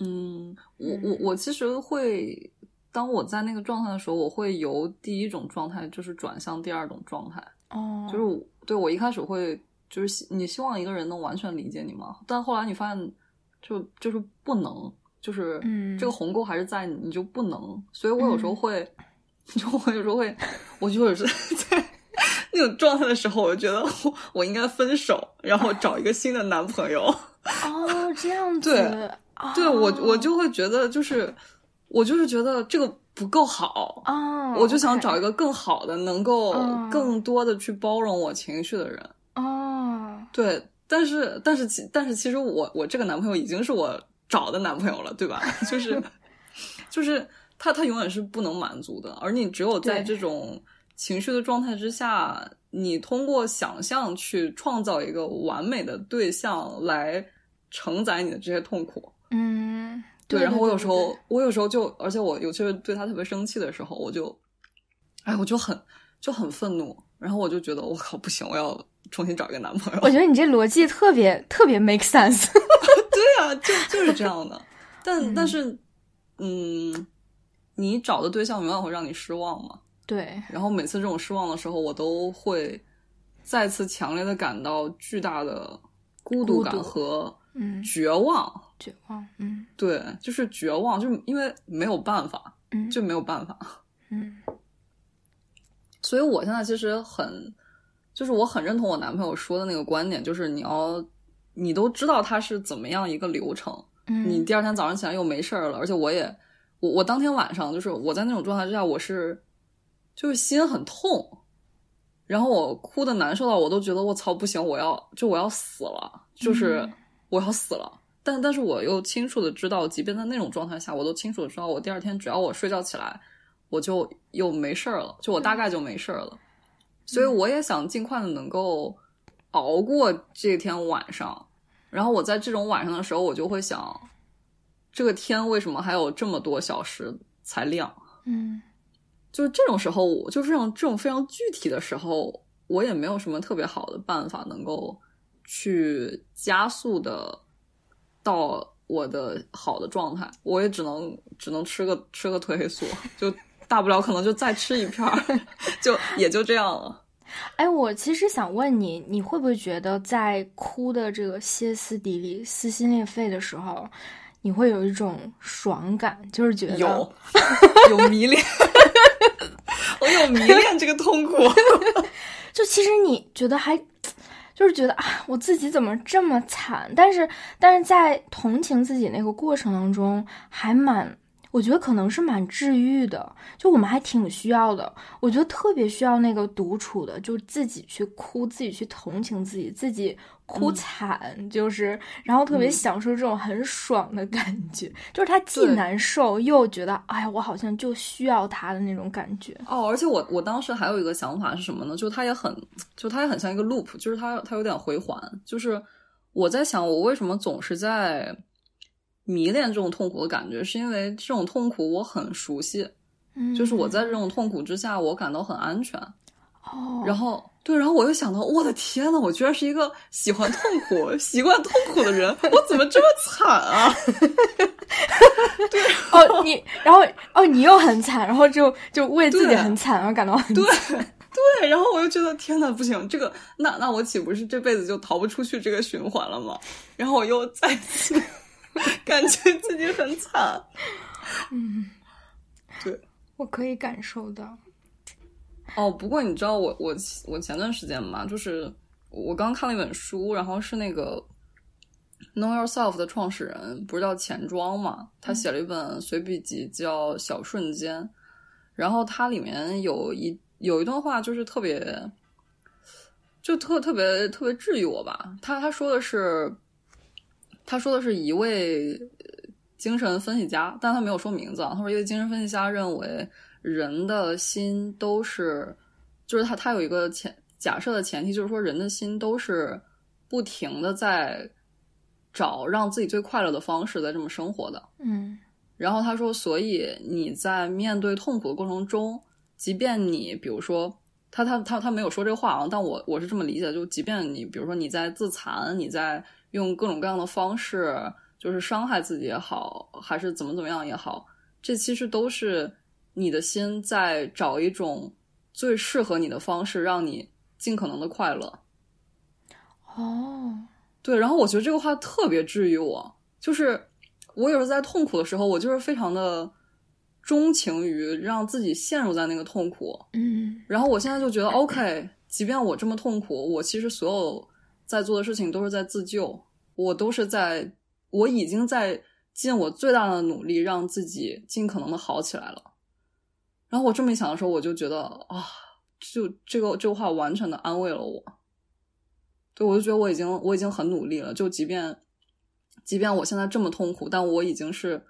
嗯，我我我其实会，当我在那个状态的时候，我会由第一种状态就是转向第二种状态。哦，就是对我一开始会就是你希望一个人能完全理解你吗？但后来你发现，就就是不能，就是嗯这个鸿沟还是在你，你就不能。所以我有时候会，就我有时候会，我就是在 那种状态的时候，我觉得我我应该分手，然后找一个新的男朋友。哦，这样子，对哦、对我我就会觉得，就是我就是觉得这个不够好。哦，我就想找一个更好的，能够嗯更多的去包容我情绪的人。哦，对，但是但是其但是其实我我这个男朋友已经是我找的男朋友了，对吧？就是 就是他他永远是不能满足的，而你只有在这种情绪的状态之下，你通过想象去创造一个完美的对象来承载你的这些痛苦。嗯，对，然后我有时候我有时候就，而且我尤其是对他特别生气的时候，我就，哎，我就很就很愤怒，然后我就觉得我靠不行，我要重新找一个男朋友。我觉得你这逻辑特别特别 make sense。对啊，就就是这样的。但、但是，嗯，你找的对象永远会让你失望嘛。对，然后每次这种失望的时候，我都会再次强烈的感到巨大的孤独感和嗯，绝望。绝望，嗯。对，就是绝望，就是因为没有办法，嗯，就没有办法。嗯。所以我现在其实很，就是我很认同我男朋友说的那个观点，就是你要，你都知道他是怎么样一个流程，嗯，你第二天早上起来又没事儿了，而且我也，我我当天晚上就是我在那种状态之下，我是就是心很痛，然后我哭的难受到我都觉得我操不行，我要就我要死了，就是嗯我要死了。但但是我又清楚的知道，即便在那种状态下，我都清楚的知道，我第二天只要我睡觉起来，我就又没事儿了，就我大概就没事儿了。所以我也想尽快的能够熬过这天晚上。然后我在这种晚上的时候，我就会想，这个天为什么还有这么多小时才亮？嗯就是这种时候，我就这种这种非常具体的时候，我也没有什么特别好的办法能够去加速的到我的好的状态，我也只能只能吃个吃个褪黑素，就大不了可能就再吃一片儿，就也就这样了。哎，我其实想问你，你会不会觉得在哭的这个歇斯底里、撕心裂肺的时候，你会有一种爽感，就是觉得有 有迷恋，我有迷恋这个痛苦。就其实你觉得还，就是觉得啊，我自己怎么这么惨？但是但是在同情自己那个过程当中，还蛮，我觉得可能是蛮治愈的。就我们还挺需要的，我觉得特别需要那个独处的，就自己去哭，自己去同情自己，自己哭惨，就是然后特别嗯享受这种很爽的感觉，就是他既难受又觉得，哎呀，我好像就需要他的那种感觉。哦，而且我我当时还有一个想法是什么呢？就他也很，就他也很像一个 loop，就是他他有点回环。就是我在想，我为什么总是在迷恋这种痛苦的感觉，是因为这种痛苦我很熟悉，嗯，就是我在这种痛苦之下，我感到很安全。哦，然后对，然后我又想到，我的天呐，我居然是一个喜欢痛苦、习惯痛苦的人，我怎么这么惨啊？对 哦，你然后哦，你又很惨，然后就就为自己很惨而感到很对惨。对，然后我又觉得天呐，不行，这个那那我岂不是这辈子就逃不出去这个循环了吗？然后我又再次感觉自己很惨。嗯，对，我可以感受到。哦，不过你知道我我我前段时间嘛，就是我刚看了一本书，然后是那个 Know Yourself 的创始人，不是叫钱庄嘛？他写了一本随笔集叫《小瞬间》，然后它里面有一有一段话，就是特别就特特别特别治愈我吧。他他说的是，他说的是一位精神分析家，但他没有说名字啊。他说一位精神分析家认为。人的心都是，就是他他有一个前假设的前提，就是说人的心都是不停的在找让自己最快乐的方式，在这么生活的。嗯然后他说，所以你在面对痛苦的过程中，即便你比如说他他他他没有说这话啊，但我我是这么理解，就即便你比如说你在自残，你在用各种各样的方式，就是伤害自己也好，还是怎么怎么样也好，这其实都是。你的心在找一种最适合你的方式，让你尽可能的快乐。哦，对，然后我觉得这个话特别治愈我，就是我有时候在痛苦的时候，我就是非常的钟情于让自己陷入在那个痛苦。嗯然后我现在就觉得，OK，即便我这么痛苦，我其实所有在做的事情都是在自救，我都是在，我已经在尽我最大的努力让自己尽可能的好起来了。然后我这么一想的时候，我就觉得啊，就这个这个话完全的安慰了我。对，我就觉得我已经我已经很努力了，就即便即便我现在这么痛苦，但我已经是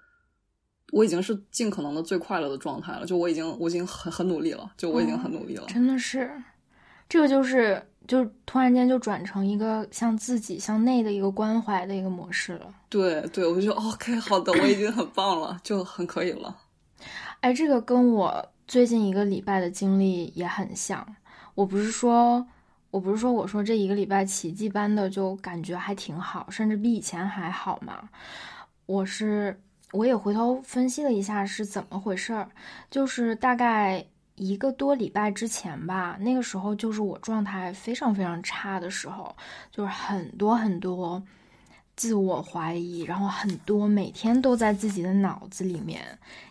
我已经是尽可能的最快乐的状态了。就我已经我已经很很努力了，就我已经很努力了。真的是，这个就是就突然间就转成一个向自己向内的一个关怀的一个模式了。对对，我就觉得 OK，好的，我已经很棒了，就很可以了。哎，这个跟我最近一个礼拜的经历也很像。我不是说，我不是说，我说这一个礼拜奇迹般的就感觉还挺好，甚至比以前还好嘛。我是我也回头分析了一下是怎么回事儿，就是大概一个多礼拜之前吧，那个时候就是我状态非常非常差的时候，就是很多很多自我怀疑，然后很多每天都在自己的脑子里面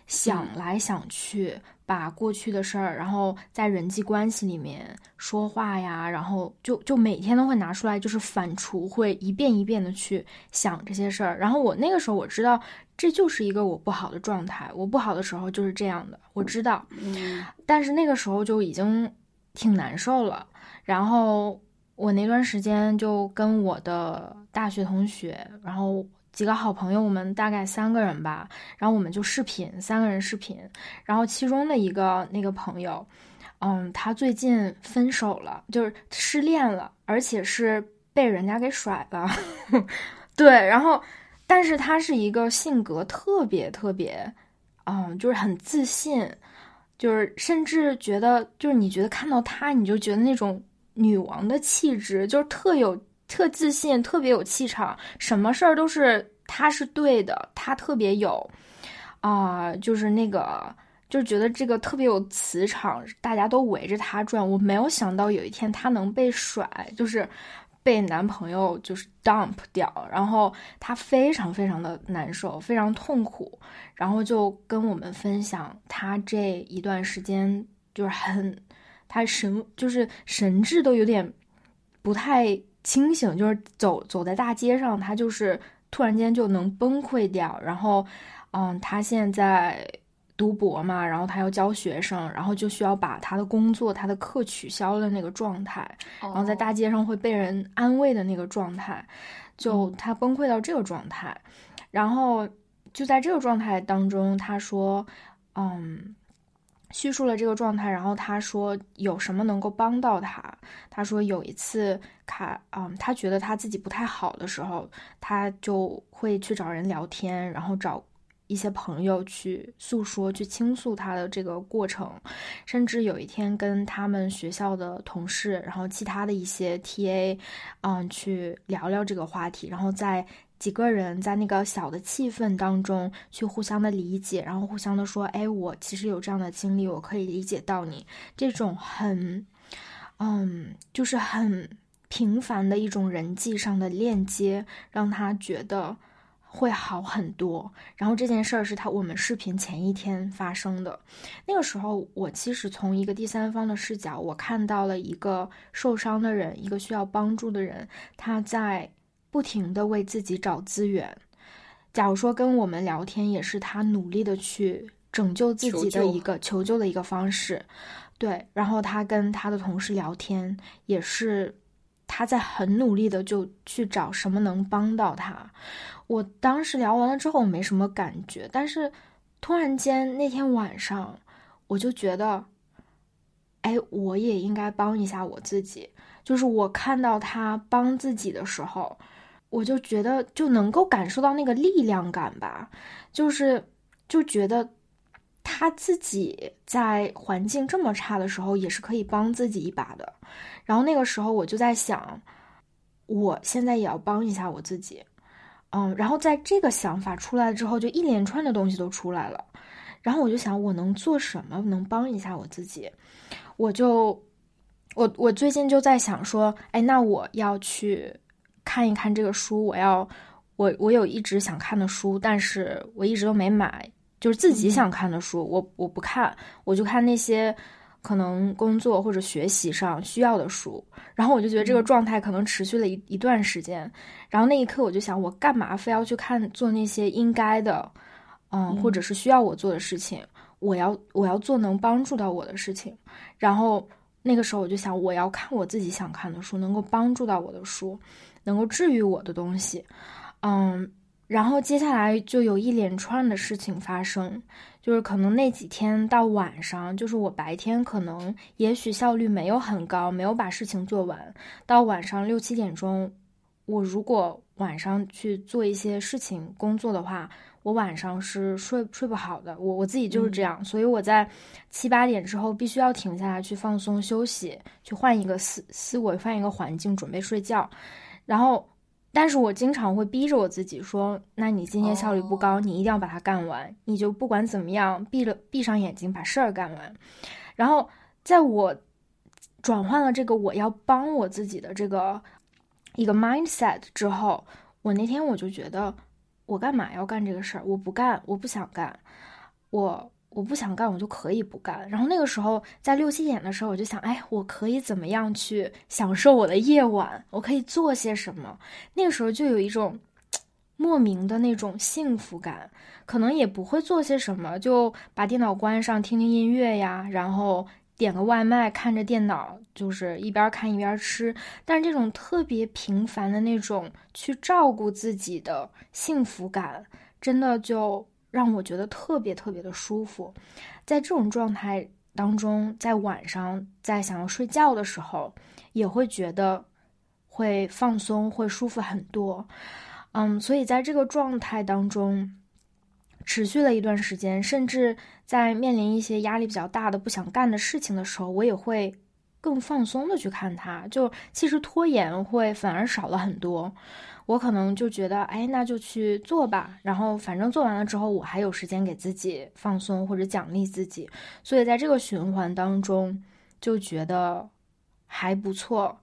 想来想去，把过去的事儿，然后在人际关系里面说话呀，然后就就每天都会拿出来，就是反刍，会一遍一遍的去想这些事儿。然后我那个时候我知道，这就是一个我不好的状态，我不好的时候就是这样的，我知道。嗯但是那个时候就已经挺难受了。然后我那段时间就跟我的大学同学，然后几个好朋友，我们大概三个人吧，然后我们就视频，三个人视频。然后其中的一个那个朋友，嗯，他最近分手了，就是失恋了，而且是被人家给甩了。对，然后，但是他是一个性格特别特别，嗯，就是很自信。就是甚至觉得，就是你觉得看到他，你就觉得那种女王的气质，就是特有、特自信、特别有气场，什么事儿都是他是对的，他特别有，啊、就是那个，就觉得这个特别有磁场，大家都围着他转。我没有想到有一天她能被甩，就是被男朋友就是 dump 掉，然后她非常非常的难受，非常痛苦。然后就跟我们分享他这一段时间就是很，他神就是神志都有点不太清醒，就是走走在大街上，他就是突然间就能崩溃掉。然后，嗯，他现在读博嘛，然后他要教学生，然后就需要把他的工作、他的课取消的那个状态，然后在大街上会被人安慰的那个状态，就他崩溃到这个状态，然后。就在这个状态当中，他说，嗯，叙述了这个状态，然后他说有什么能够帮到他。他说有一次，他嗯，他觉得他自己不太好的时候，他就会去找人聊天，然后找一些朋友去诉说、去倾诉他的这个过程，甚至有一天跟他们学校的同事，然后其他的一些 TA，嗯，去聊聊这个话题，然后在。几个人在那个小的气氛当中去互相的理解，然后互相的说：“哎，我其实有这样的经历，我可以理解到你。”这种很，嗯，就是很平凡的一种人际上的链接，让他觉得会好很多。然后这件事儿是他我们视频前一天发生的，那个时候我其实从一个第三方的视角，我看到了一个受伤的人，一个需要帮助的人，他在。不停的为自己找资源，假如说跟我们聊天，也是他努力的去拯救自己的一个求救的一个方式，对。然后他跟他的同事聊天，也是他在很努力的就去找什么能帮到他。我当时聊完了之后没什么感觉，但是突然间那天晚上，我就觉得，哎，我也应该帮一下我自己。就是我看到他帮自己的时候。我就觉得就能够感受到那个力量感吧，就是就觉得他自己在环境这么差的时候也是可以帮自己一把的。然后那个时候我就在想，我现在也要帮一下我自己，嗯。然后在这个想法出来之后，就一连串的东西都出来了。然后我就想，我能做什么能帮一下我自己？我就我我最近就在想说，哎，那我要去。看一看这个书，我要我我有一直想看的书，但是我一直都没买，就是自己想看的书，我我不看，我就看那些可能工作或者学习上需要的书。然后我就觉得这个状态可能持续了一一段时间，然后那一刻我就想，我干嘛非要去看做那些应该的，嗯，或者是需要我做的事情？我要我要做能帮助到我的事情。然后那个时候我就想，我要看我自己想看的书，能够帮助到我的书，能够治愈我的东西，嗯。然后接下来就有一连串的事情发生。就是可能那几天到晚上，就是我白天可能也许效率没有很高，没有把事情做完。到晚上六七点钟，我如果晚上去做一些事情工作的话，我晚上是睡睡不好的。我我自己就是这样，所以我在七八点之后必须要停下来去放松休息，去换一个思思维，换一个环境，准备睡觉，然后。但是我经常会逼着我自己说：“那你今天效率不高，你一定要把它干完。你就不管怎么样，闭了闭上眼睛把事儿干完。”然后在我转换了这个我要帮我自己的这个一个 mindset 之后，我那天我就觉得我干嘛要干这个事儿？我不干，我不想干，我。我不想干，我就可以不干。然后那个时候，在六七点的时候，我就想，哎，我可以怎么样去享受我的夜晚？我可以做些什么？那个时候就有一种莫名的那种幸福感。可能也不会做些什么，就把电脑关上，听听音乐呀，然后点个外卖，看着电脑，就是一边看一边吃。但是这种特别平凡的那种去照顾自己的幸福感，真的就。让我觉得特别特别的舒服，在这种状态当中，在晚上在想要睡觉的时候，也会觉得会放松，会舒服很多。嗯，所以在这个状态当中持续了一段时间，甚至在面临一些压力比较大的不想干的事情的时候，我也会更放松的去看它。就其实拖延会反而少了很多。我可能就觉得，哎，那就去做吧。然后反正做完了之后，我还有时间给自己放松或者奖励自己。所以在这个循环当中，就觉得还不错。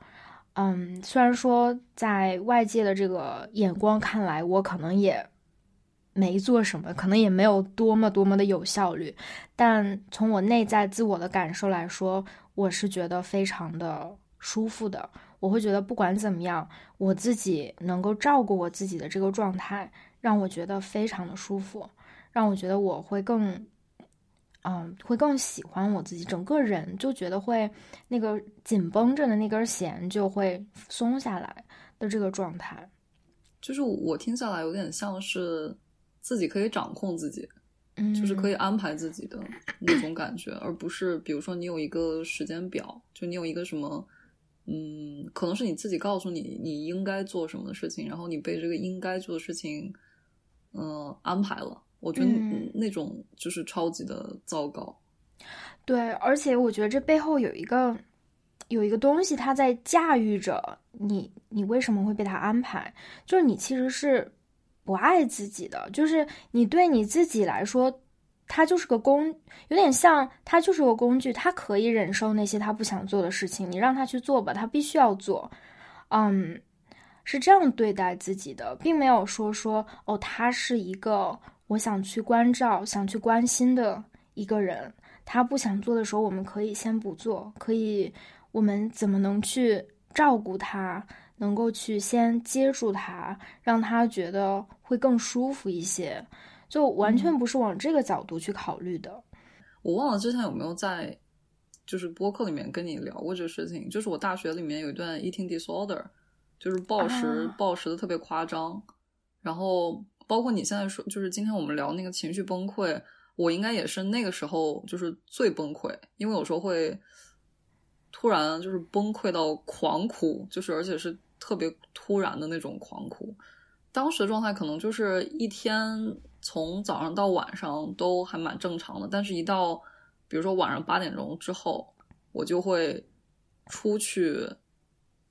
嗯，虽然说在外界的这个眼光看来，我可能也没做什么，可能也没有多么多么的有效率，但从我内在自我的感受来说，我是觉得非常的舒服的。我会觉得不管怎么样，我自己能够照顾我自己的这个状态，让我觉得非常的舒服，让我觉得我会更，嗯，会更喜欢我自己，整个人就觉得会那个紧绷着的那根弦就会松下来的这个状态，就是我听下来有点像是自己可以掌控自己，嗯，就是可以安排自己的那种感觉，而不是比如说你有一个时间表，就你有一个什么。嗯，可能是你自己告诉你你应该做什么的事情，然后你被这个应该做的事情，嗯，安排了。我觉得那种就是超级的糟糕。对，而且我觉得这背后有一个有一个东西，它在驾驭着你。你为什么会被他安排？就是你其实是不爱自己的，就是你对你自己来说。他就是个工，有点像他就是个工具，他可以忍受那些他不想做的事情，你让他去做吧，他必须要做，嗯，是这样对待自己的，并没有说说哦，他是一个我想去关照、想去关心的一个人，他不想做的时候，我们可以先不做，可以，我们怎么能去照顾他，能够去先接住他，让他觉得会更舒服一些。就完全不是往这个角度去考虑的。我忘了之前有没有在就是播客里面跟你聊过这个事情。就是我大学里面有一段 eating disorder，就是暴食暴食的特别夸张。然后包括你现在说，就是今天我们聊那个情绪崩溃，我应该也是那个时候就是最崩溃，因为有时候会突然就是崩溃到狂哭，就是而且是特别突然的那种狂哭。当时的状态可能就是一天。从早上到晚上都还蛮正常的，但是一到比如说晚上八点钟之后，我就会出去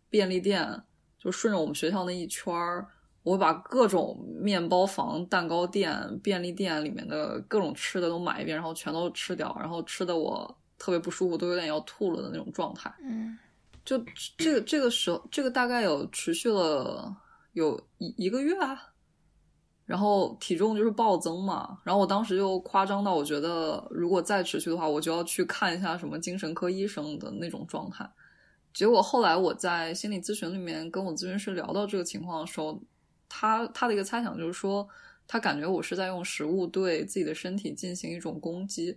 便利店，就顺着我们学校那一圈儿，我会把各种面包房、蛋糕店、便利店里面的各种吃的都买一遍，然后全都吃掉，然后吃的我特别不舒服，都有点要吐了的那种状态。嗯，就这个这个时候，这个大概有持续了有一一个月啊，然后体重就是暴增嘛，然后我当时就夸张到我觉得如果再持续的话，我就要去看一下什么精神科医生的那种状态。结果后来我在心理咨询里面跟我咨询师聊到这个情况的时候，他他的一个猜想就是说，他感觉我是在用食物对自己的身体进行一种攻击。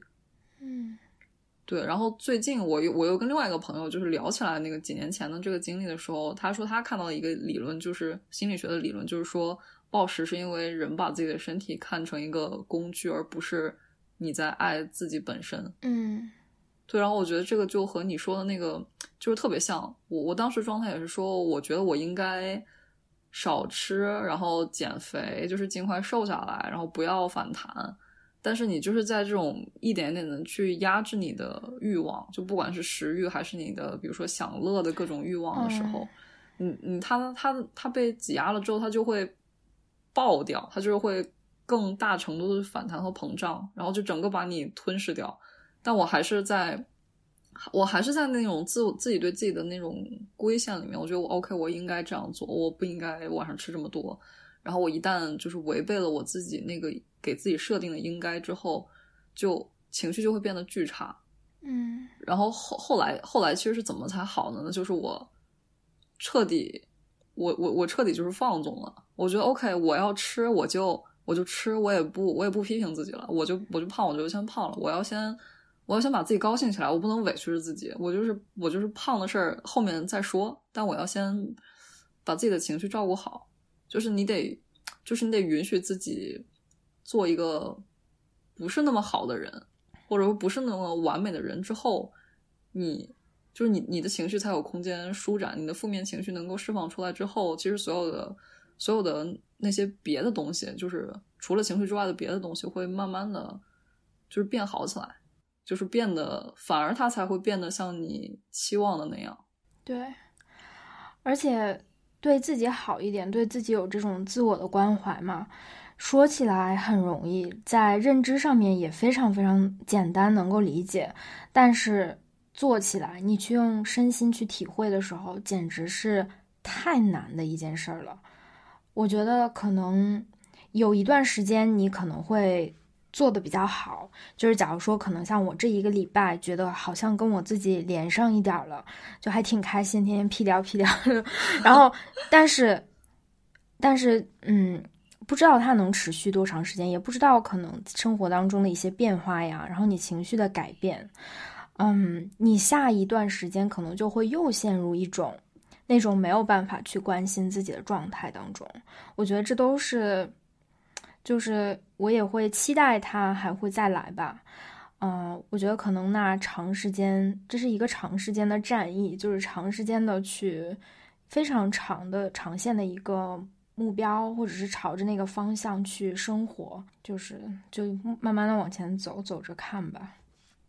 嗯，对。然后最近我又我又跟另外一个朋友就是聊起来那个几年前的这个经历的时候，他说他看到了一个理论，就是心理学的理论，就是说暴食是因为人把自己的身体看成一个工具，而不是你在爱自己本身。嗯。对，然后我觉得这个就和你说的那个就是特别像。我我当时状态也是说，我觉得我应该少吃，然后减肥，就是尽快瘦下来，然后不要反弹。但是你就是在这种一点点的去压制你的欲望，就不管是食欲还是你的，比如说享乐的各种欲望的时候，嗯嗯，它它它被挤压了之后，它就会爆掉，它就是会更大程度的反弹和膨胀，然后就整个把你吞噬掉。但我还是在，我还是在那种自我自己对自己的那种规限里面。我觉得我 OK，我应该这样做，我不应该晚上吃这么多。然后我一旦就是违背了我自己那个给自己设定的应该之后，就情绪就会变得巨差。嗯。然后后后来后来其实是怎么才好的呢？就是我彻底，我我我彻底就是放纵了。我觉得 OK，我要吃我就我就吃，我也不我也不批评自己了。我就我就胖我就先胖了。我要先。我要先把自己高兴起来，我不能委屈着自己。我就是我就是胖的事儿，后面再说。但我要先把自己的情绪照顾好。就是你得，就是你得允许自己做一个不是那么好的人，或者说不是那么完美的人之后，你就是你你的情绪才有空间舒展，你的负面情绪能够释放出来之后，其实所有的所有的那些别的东西，就是除了情绪之外的别的东西，会慢慢的就是变好起来。就是变得，反而他才会变得像你期望的那样。对，而且对自己好一点，对自己有这种自我的关怀嘛。说起来很容易，在认知上面也非常非常简单，能够理解。但是做起来，你去用身心去体会的时候，简直是太难的一件事儿了。我觉得可能有一段时间，你可能会。做的比较好，就是假如说可能像我这一个礼拜，觉得好像跟我自己连上一点了，就还挺开心，天天屁颠屁颠的。然后，但是，但是，嗯，不知道它能持续多长时间，也不知道可能生活当中的一些变化呀，然后你情绪的改变，嗯，你下一段时间可能就会又陷入一种那种没有办法去关心自己的状态当中。我觉得这都是。就是我也会期待他还会再来吧，嗯，我觉得可能那长时间这是一个长时间的战役，就是长时间的去非常长的长线的一个目标，或者是朝着那个方向去生活，就是就慢慢的往前走，走着看吧。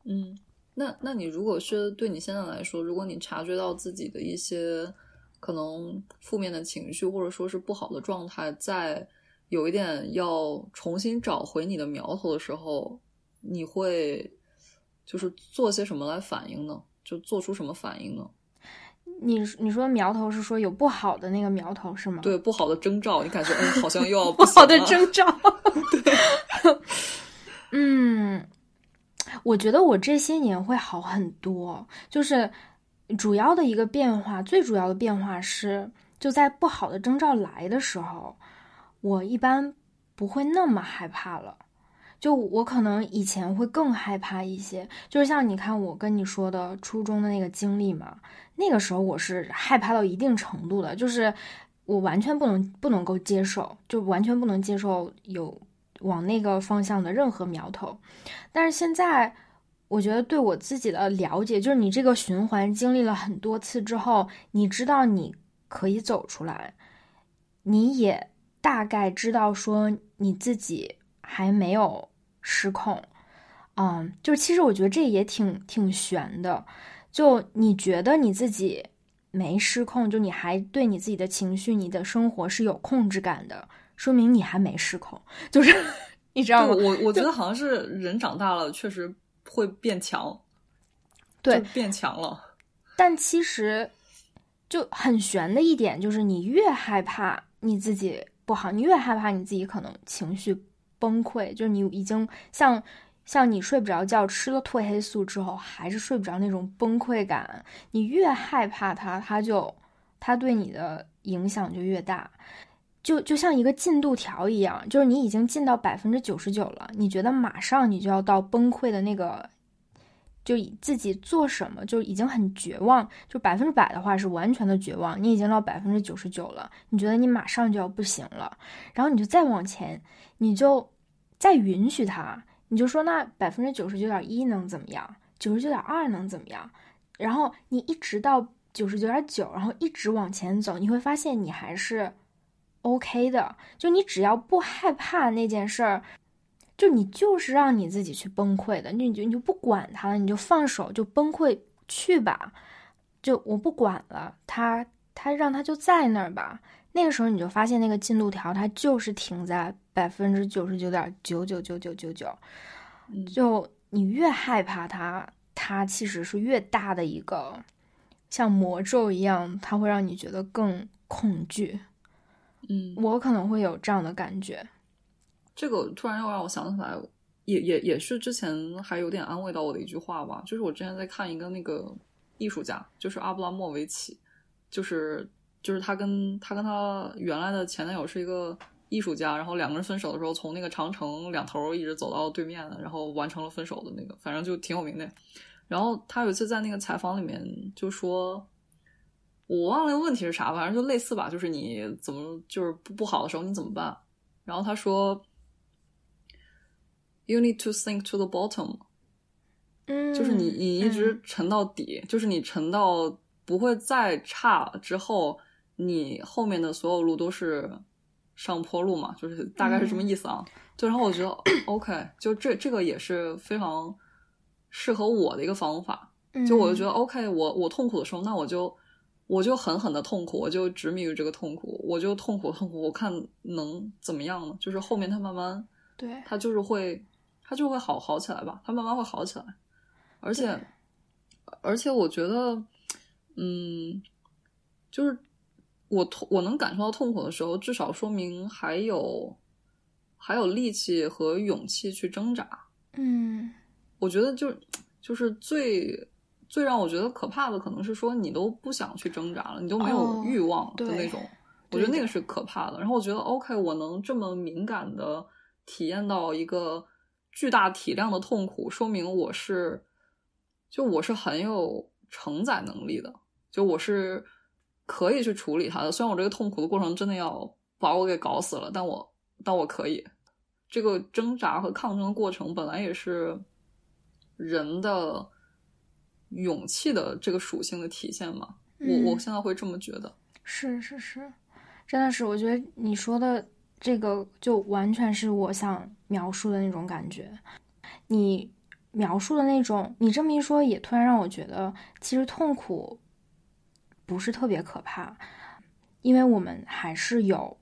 嗯，那那你如果是对你现在来说，如果你察觉到自己的一些可能负面的情绪，或者说是不好的状态在。有一点要重新找回你的苗头的时候，你会就是做些什么来反应呢？就做出什么反应呢？你你说苗头是说有不好的那个苗头是吗？对，不好的征兆，你感觉嗯，好像又要不好的征兆。对 嗯，我觉得我这些年会好很多，就是主要的一个变化，最主要的变化是就在不好的征兆来的时候。我一般不会那么害怕了，就我可能以前会更害怕一些，就是像你看我跟你说的初中的那个经历嘛，那个时候我是害怕到一定程度的，就是我完全不能不能够接受，就完全不能接受有往那个方向的任何苗头。但是现在，我觉得对我自己的了解，就是你这个循环经历了很多次之后，你知道你可以走出来，你也。大概知道说你自己还没有失控，嗯，就其实我觉得这也挺挺悬的。就你觉得你自己没失控，就你还对你自己的情绪、你的生活是有控制感的，说明你还没失控。就是你知道吗？我我觉得好像是人长大了，确实会变强，对，变强了。但其实就很悬的一点就是，你越害怕你自己不好，你越害怕你自己可能情绪崩溃，就是你已经像像你睡不着觉，吃了褪黑素之后还是睡不着那种崩溃感，你越害怕它，它就它对你的影响就越大。就就像一个进度条一样，就是你已经进到百分之九十九了，你觉得马上你就要到崩溃的那个，就自己做什么就已经很绝望，就百分之百的话是完全的绝望，你已经到百分之九十九了，你觉得你马上就要不行了，然后你就再往前，你就再允许它，你就说那百分之九十九点一能怎么样？九十九点二能怎么样？然后你一直到九十九点九，然后一直往前走，你会发现你还是。OK 的，就你只要不害怕那件事儿，就你就是让你自己去崩溃的，你就你就不管它了，你就放手就崩溃去吧，就我不管了，他他让他就在那儿吧。那个时候你就发现那个进度条它就是停在百分之九十九点九九九九九九，就你越害怕它，它其实是越大的一个像魔咒一样，它会让你觉得更恐惧。嗯，我可能会有这样的感觉。这个突然又让我想起来，也也也是之前还有点安慰到我的一句话吧。就是我之前在看一个那个艺术家，就是阿布拉莫维奇，就是就是他跟他跟他原来的前男友是一个艺术家，然后两个人分手的时候，从那个长城两头一直走到对面，然后完成了分手的那个，反正就挺有名的。然后他有一次在那个采访里面就说。我忘了那个问题是啥，反正就类似吧，就是你怎么就是不不好的时候你怎么办？然后他说，You need to sink to the bottom，嗯，就是你你一直沉到底，就是你沉到不会再差之后，你后面的所有路都是上坡路嘛，就是大概是什么意思啊。就然后我觉得 OK，就这这个也是非常适合我的一个方法。就我就觉得 OK，我我痛苦的时候，那我就。我就狠狠的痛苦，我就执迷于这个痛苦，我就痛苦痛苦，我看能怎么样呢？就是后面他慢慢，对，他就是会，他就会好好起来吧，他慢慢会好起来。而且，而且我觉得，嗯，就是我痛，我能感受到痛苦的时候，至少说明还有还有力气和勇气去挣扎。嗯，我觉得就就是最。最让我觉得可怕的，可能是说你都不想去挣扎了，你都没有欲望的那种。我觉得那个是可怕的。然后我觉得，OK，我能这么敏感的体验到一个巨大体量的痛苦，说明我是，就我是很有承载能力的，就我是可以去处理它的。虽然我这个痛苦的过程真的要把我给搞死了，但我但我可以。这个挣扎和抗争的过程本来也是人的。勇气的这个属性的体现嘛，我我现在会这么觉得。是是是，真的是，我觉得你说的这个就完全是我想描述的那种感觉。你描述的那种，你这么一说，也突然让我觉得，其实痛苦不是特别可怕，因为我们还是有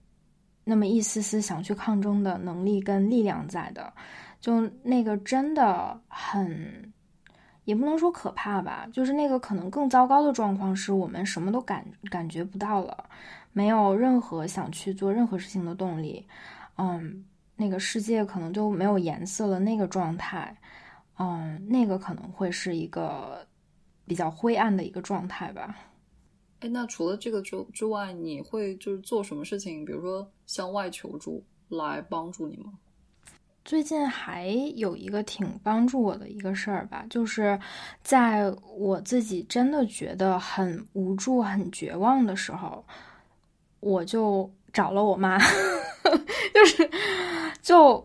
那么一丝丝想去抗争的能力跟力量在的。就那个真的很。也不能说可怕吧，就是那个可能更糟糕的状况是我们什么都感感觉不到了，没有任何想去做任何事情的动力，嗯，那个世界可能就没有颜色了，那个状态，嗯，那个可能会是一个比较灰暗的一个状态吧。哎，那除了这个之之外，你会就是做什么事情，比如说向外求助来帮助你吗？最近还有一个挺帮助我的一个事儿吧，就是在我自己真的觉得很无助、很绝望的时候，我就找了我妈，就是就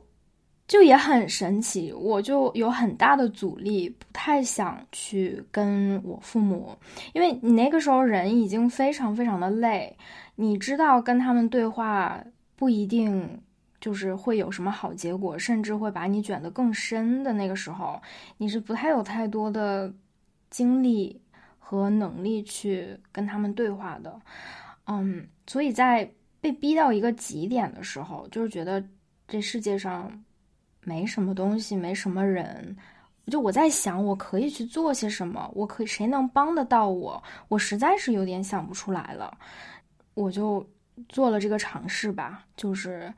就也很神奇，我就有很大的阻力，不太想去跟我父母，因为你那个时候人已经非常非常的累，你知道跟他们对话不一定。就是会有什么好结果，甚至会把你卷得更深的那个时候，你是不太有太多的精力和能力去跟他们对话的，嗯，所以在被逼到一个极点的时候，就是觉得这世界上没什么东西，没什么人，就我在想，我可以去做些什么？我可以谁能帮得到我？我实在是有点想不出来了。我就做了这个尝试吧，就是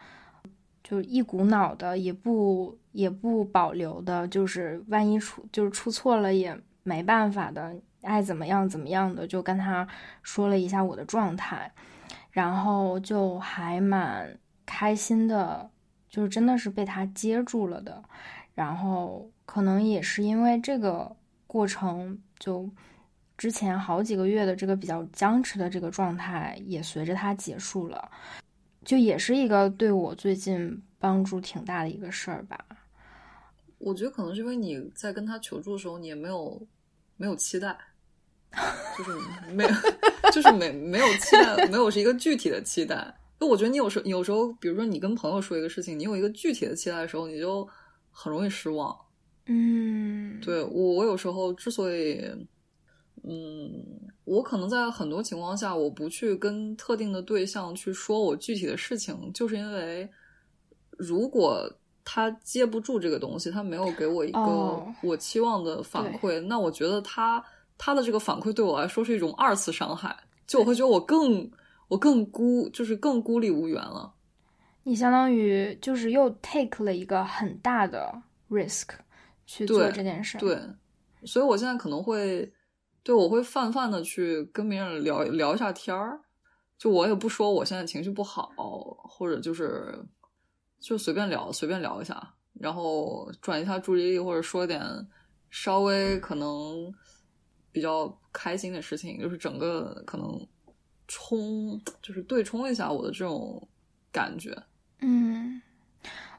就一股脑的，也不也不保留的，就是万一出就是出错了也没办法的，爱怎么样怎么样的，就跟他说了一下我的状态，然后就还蛮开心的，就是真的是被他接住了的，然后。可能也是因为这个过程，就之前好几个月的这个比较僵持的这个状态，也随着他结束了，就也是一个对我最近帮助挺大的一个事儿吧。我觉得可能是因为你在跟他求助的时候，你也没有没有期待，就是没有，就是没没有期待，没有是一个具体的期待。就我觉得你有时有时候，比如说你跟朋友说一个事情，你有一个具体的期待的时候，你就很容易失望。嗯，对我，我有时候之所以，嗯，我可能在很多情况下，我不去跟特定的对象去说我具体的事情，就是因为如果他接不住这个东西，他没有给我一个我期望的反馈，那我觉得他他的这个反馈对我来说是一种二次伤害，就我会觉得我更我更孤，就是更孤立无援了。你相当于就是又 take 了一个很大的 risk。去做这件事，对，所以我现在可能会，对我会泛泛的去跟别人聊聊一下天儿，就我也不说我现在情绪不好，或者就是就随便聊随便聊一下，然后转移一下注意力，或者说点稍微可能比较开心的事情，就是整个可能冲就是对冲一下我的这种感觉。嗯，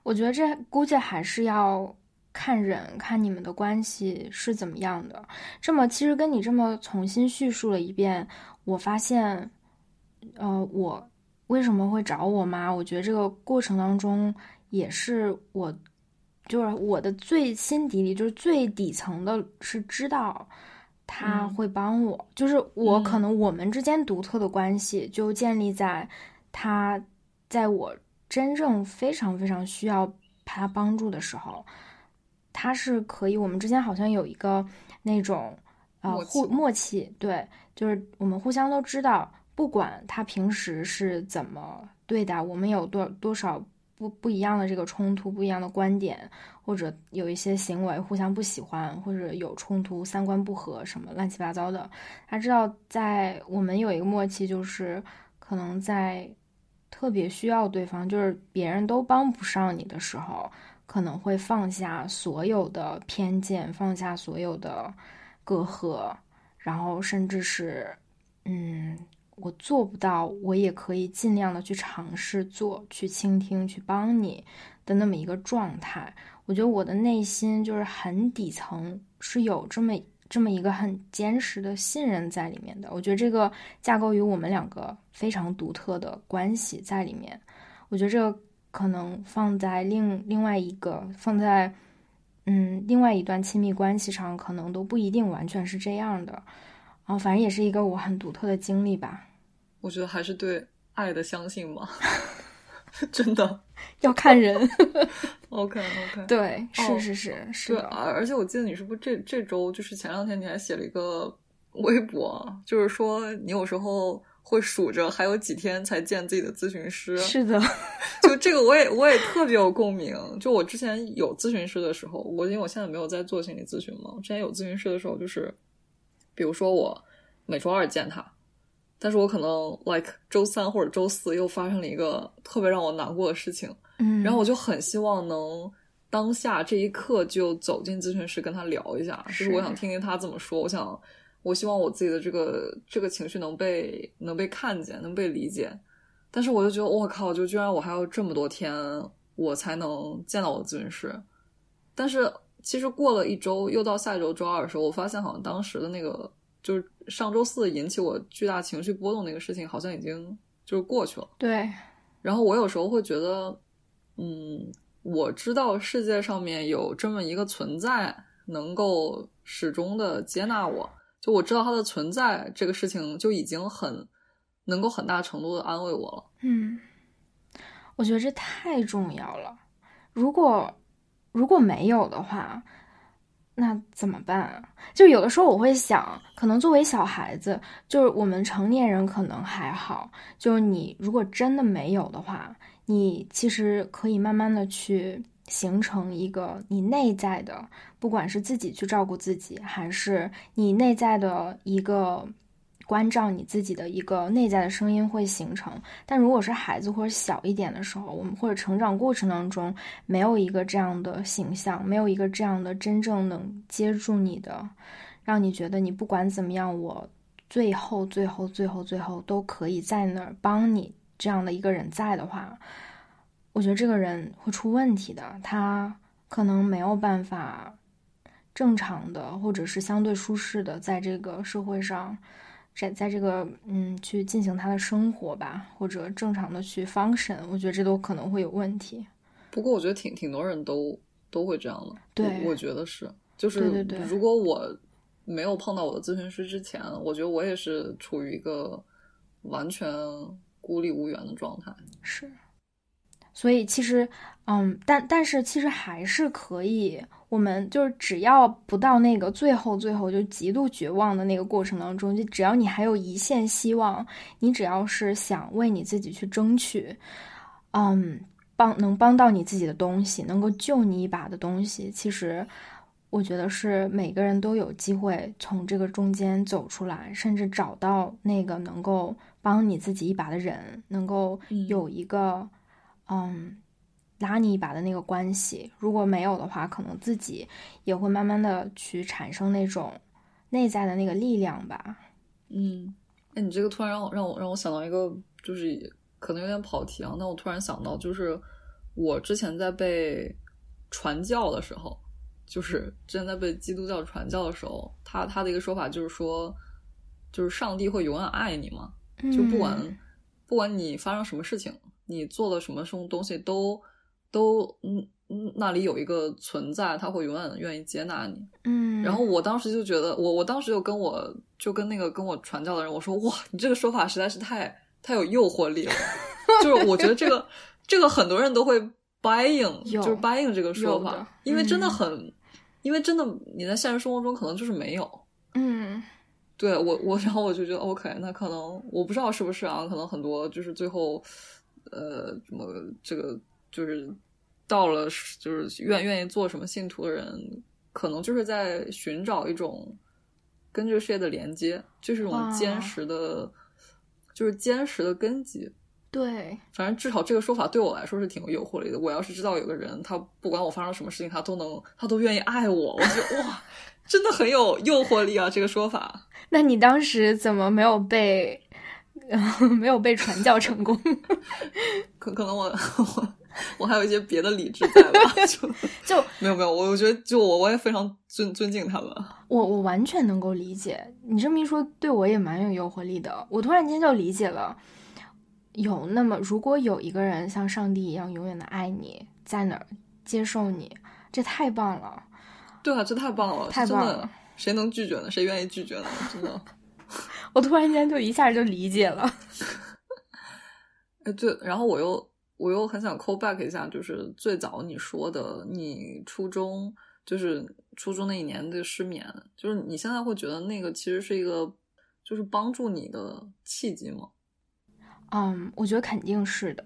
我觉得这估计还是要。看人，看你们的关系是怎么样的。这么，其实跟你这么重新叙述了一遍，我发现，呃，我为什么会找我妈？我觉得这个过程当中，也是我，就是我的最心底里，就是最底层的，是知道他会帮我。就是我可能我们之间独特的关系，就建立在他在我真正非常非常需要他帮助的时候。他是可以，我们之间好像有一个那种呃互默契，对，就是我们互相都知道，不管他平时是怎么对待我们，有多多少不不一样的这个冲突，不一样的观点，或者有一些行为互相不喜欢，或者有冲突、三观不合什么乱七八糟的，他知道在我们有一个默契，就是可能在特别需要对方，就是别人都帮不上你的时候。可能会放下所有的偏见，放下所有的隔阂，然后甚至是，嗯，我做不到，我也可以尽量的去尝试做，去倾听，去帮你的那么一个状态。我觉得我的内心就是很底层是有这么这么一个很坚实的信任在里面的。我觉得这个架构于我们两个非常独特的关系在里面。我觉得这个。可能放在另另外一个放在嗯另外一段亲密关系上，可能都不一定完全是这样的。然后反正也是一个我很独特的经历吧。我觉得还是对爱的相信吧，真的 要看人。OK OK，对，是是是是。对，而且我记得你是不是这这周就是前两天你还写了一个微博，就是说你有时候。会数着还有几天才见自己的咨询师，是的，就这个我也我也特别有共鸣。就我之前有咨询师的时候，我因为我现在没有在做心理咨询嘛，之前有咨询师的时候，就是比如说我每周二见他，但是我可能 like 周三或者周四又发生了一个特别让我难过的事情，嗯，然后我就很希望能当下这一刻就走进咨询室跟他聊一下，就是我想听听他怎么说，我想。我希望我自己的这个这个情绪能被能被看见，能被理解，但是我就觉得我靠，就居然我还要这么多天我才能见到我的咨询师。但是其实过了一周，又到下一周周二的时候，我发现好像当时的那个就是上周四引起我巨大情绪波动那个事情，好像已经就是过去了。对。然后我有时候会觉得，嗯，我知道世界上面有这么一个存在，能够始终的接纳我。就我知道它的存在，这个事情就已经很能够很大程度的安慰我了。嗯，我觉得这太重要了。如果如果没有的话，那怎么办啊？就有的时候我会想，可能作为小孩子，就是我们成年人可能还好。就是你如果真的没有的话，你其实可以慢慢的去形成一个你内在的，不管是自己去照顾自己，还是你内在的一个。关照你自己的一个内在的声音会形成，但如果是孩子或者小一点的时候，我们或者成长过程当中没有一个这样的形象，没有一个这样的真正能接住你的，让你觉得你不管怎么样，我最后最后最后最后都可以在那儿帮你这样的一个人在的话，我觉得这个人会出问题的，他可能没有办法正常的或者是相对舒适的在这个社会上。在在这个嗯，去进行他的生活吧，或者正常的去 function，我觉得这都可能会有问题。不过我觉得挺挺多人都都会这样的。对，我觉得是，就是对对对。如果我没有碰到我的咨询师之前，我觉得我也是处于一个完全孤立无援的状态。是。所以其实，嗯，但但是其实还是可以。我们就是只要不到那个最后最后就极度绝望的那个过程当中，就只要你还有一线希望，你只要是想为你自己去争取，嗯，帮能帮到你自己的东西，能够救你一把的东西，其实我觉得是每个人都有机会从这个中间走出来，甚至找到那个能够帮你自己一把的人，能够有一个嗯。拉你一把的那个关系，如果没有的话，可能自己也会慢慢的去产生那种内在的那个力量吧。嗯，哎，你这个突然让我让我让我想到一个，就是可能有点跑题啊。那我突然想到，就是我之前在被传教的时候，就是之前在被基督教传教的时候，他他的一个说法就是说，就是上帝会永远爱你嘛，就不管不管你发生什么事情，你做了什么什么东西都。都嗯嗯，那里有一个存在，他会永远愿意接纳你。嗯，然后我当时就觉得，我我当时就跟我就跟那个跟我传教的人我说，哇，你这个说法实在是太太有诱惑力了。就是我觉得这个 这个很多人都会 buying，就是 buying 这个说法，因为真的很，因为真的你在现实生活中可能就是没有。嗯，对我我然后我就觉得 OK，那可能我不知道是不是啊，可能很多就是最后呃什么这个。就是到了，就是愿愿意做什么信徒的人，可能就是在寻找一种跟这个世界的连接，就是一种坚实的，就是坚实的根基。对，反正至少这个说法对我来说是挺有诱惑力的。我要是知道有个人，他不管我发生什么事情，他都能，他都愿意爱我，我觉得哇，真的很有诱惑力啊！这个说法。那你当时怎么没有被没有被传教成功？可可能我我。我还有一些别的理智在吧，就就没有没有，我我觉得就我我也非常尊尊敬他们。我我完全能够理解你这么一说，对我也蛮有诱惑力的。我突然间就理解了，有那么如果有一个人像上帝一样永远的爱你，在哪儿接受你，这太棒了。对啊，这太棒了，太棒了！谁能拒绝呢？谁愿意拒绝呢？真的，我突然间就一下就理解了。哎，对，然后我又。我又很想 call back 一下，就是最早你说的，你初中就是初中那一年的失眠，就是你现在会觉得那个其实是一个，就是帮助你的契机吗？嗯，我觉得肯定是的。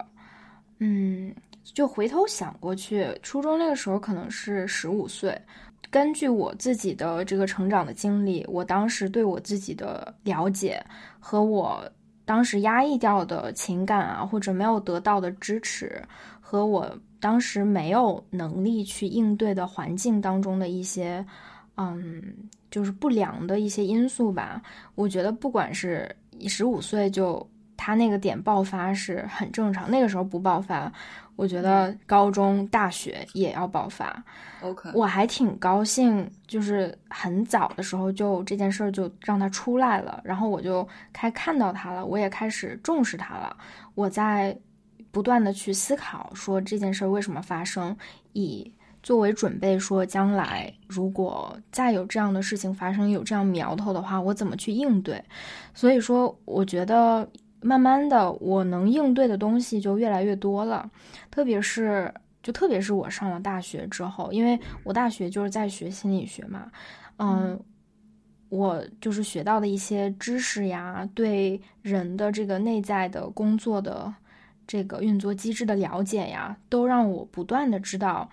嗯，就回头想过去，初中那个时候可能是十五岁，根据我自己的这个成长的经历，我当时对我自己的了解和我。当时压抑掉的情感啊，或者没有得到的支持，和我当时没有能力去应对的环境当中的一些，嗯，就是不良的一些因素吧。我觉得不管是十五岁就他那个点爆发是很正常，那个时候不爆发。我觉得高中、大学也要爆发。OK，我还挺高兴，就是很早的时候就这件事儿就让它出来了，然后我就开看到它了，我也开始重视它了。我在不断的去思考，说这件事儿为什么发生，以作为准备，说将来如果再有这样的事情发生，有这样苗头的话，我怎么去应对。所以说，我觉得。慢慢的，我能应对的东西就越来越多了，特别是就特别是我上了大学之后，因为我大学就是在学心理学嘛，嗯，我就是学到的一些知识呀，对人的这个内在的工作的这个运作机制的了解呀，都让我不断的知道，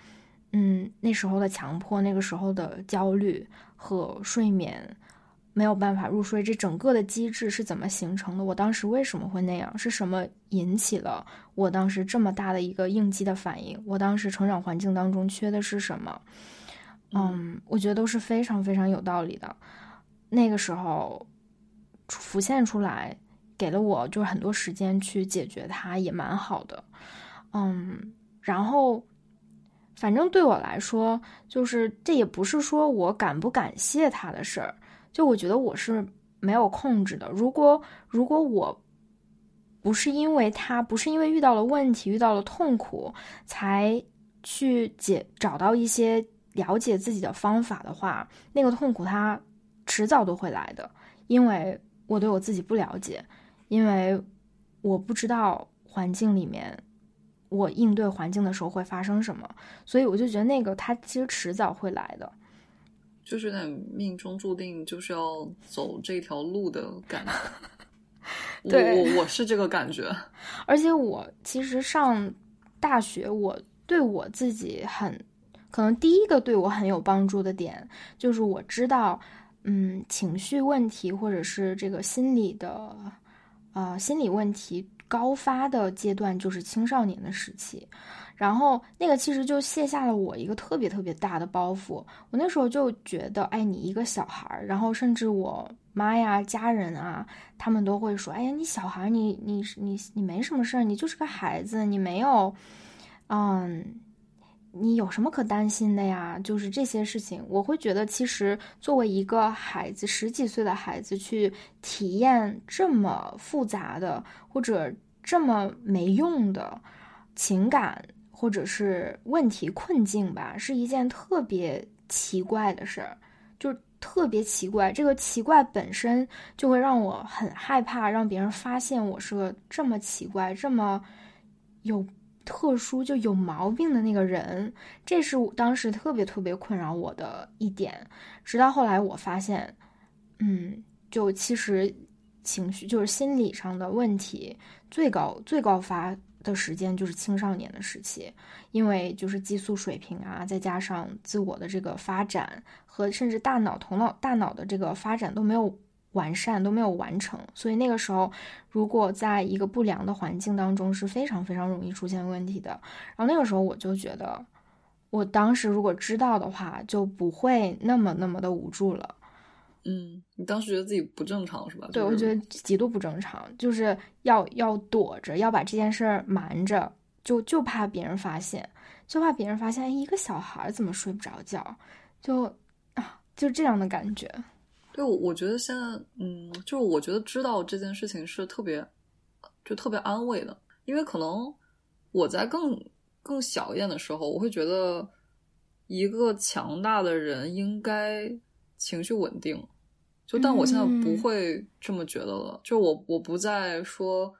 嗯，那时候的强迫，那个时候的焦虑和睡眠。没有办法入睡，这整个的机制是怎么形成的？我当时为什么会那样？是什么引起了我当时这么大的一个应激的反应？我当时成长环境当中缺的是什么？嗯，我觉得都是非常非常有道理的。那个时候浮现出来，给了我就是很多时间去解决它，也蛮好的。嗯，然后反正对我来说，就是这也不是说我感不感谢他的事儿。就我觉得我是没有控制的。如果如果我不是因为他，不是因为遇到了问题、遇到了痛苦，才去解找到一些了解自己的方法的话，那个痛苦它迟早都会来的。因为我对我自己不了解，因为我不知道环境里面我应对环境的时候会发生什么，所以我就觉得那个它其实迟早会来的。就是有点命中注定就是要走这条路的感觉，对我我是这个感觉。而且我其实上大学，我对我自己很可能第一个对我很有帮助的点，就是我知道，嗯，情绪问题或者是这个心理的，呃，心理问题高发的阶段就是青少年的时期。然后那个其实就卸下了我一个特别特别大的包袱。我那时候就觉得，哎，你一个小孩儿，然后甚至我妈呀、家人啊，他们都会说，哎呀，你小孩儿，你你你你没什么事儿，你就是个孩子，你没有，嗯，你有什么可担心的呀？就是这些事情，我会觉得，其实作为一个孩子，十几岁的孩子去体验这么复杂的或者这么没用的情感。或者是问题困境吧，是一件特别奇怪的事儿，就特别奇怪。这个奇怪本身就会让我很害怕，让别人发现我是个这么奇怪、这么有特殊、就有毛病的那个人。这是我当时特别特别困扰我的一点。直到后来，我发现，嗯，就其实情绪就是心理上的问题最高最高发。的时间就是青少年的时期，因为就是激素水平啊，再加上自我的这个发展和甚至大脑、头脑、大脑的这个发展都没有完善，都没有完成，所以那个时候如果在一个不良的环境当中是非常非常容易出现问题的。然后那个时候我就觉得，我当时如果知道的话，就不会那么那么的无助了。嗯，你当时觉得自己不正常是吧？对，我觉得极度不正常，就是要要躲着，要把这件事儿瞒着，就就怕别人发现，就怕别人发现，哎，一个小孩怎么睡不着觉，就啊，就这样的感觉。对，我我觉得现在，嗯，就是我觉得知道这件事情是特别，就特别安慰的，因为可能我在更更小一点的时候，我会觉得一个强大的人应该。情绪稳定，就但我现在不会这么觉得了。就我我不再说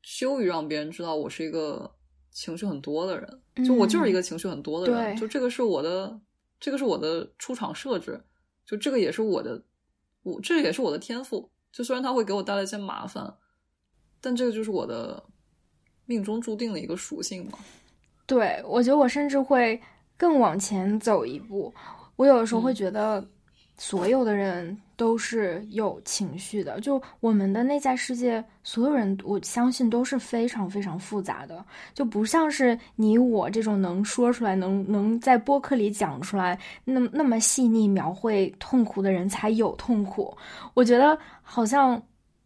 羞于让别人知道我是一个情绪很多的人，就我就是一个情绪很多的人。就这个是我的，这个是我的出场设置，就这个也是我的，我这也是我的天赋。就虽然它会给我带来一些麻烦，但这个就是我的命中注定的一个属性嘛。对，我觉得我甚至会更往前走一步。我有的时候会觉得。所有的人都是有情绪的，就我们的内在世界，所有人我相信都是非常非常复杂的，就不像是你我这种能说出来、能能在播客里讲出来那那么细腻描绘痛苦的人才有痛苦。我觉得好像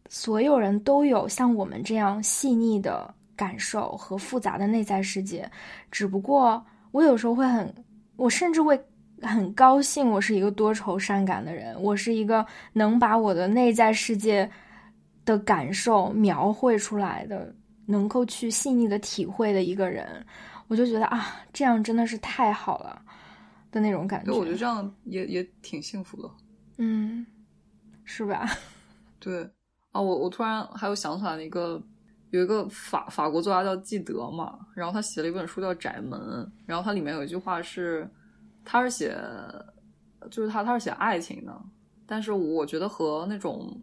所有人都有像我们这样细腻的感受和复杂的内在世界，只不过我有时候会很，我甚至会。很高兴，我是一个多愁善感的人。我是一个能把我的内在世界的感受描绘出来的，能够去细腻的体会的一个人。我就觉得啊，这样真的是太好了的那种感觉。我觉得这样也也挺幸福的。嗯，是吧？对啊，我我突然还有想起来一个有一个法法国作家叫纪德嘛，然后他写了一本书叫《窄门》，然后它里面有一句话是，他是写，就是他他是写爱情的，但是我觉得和那种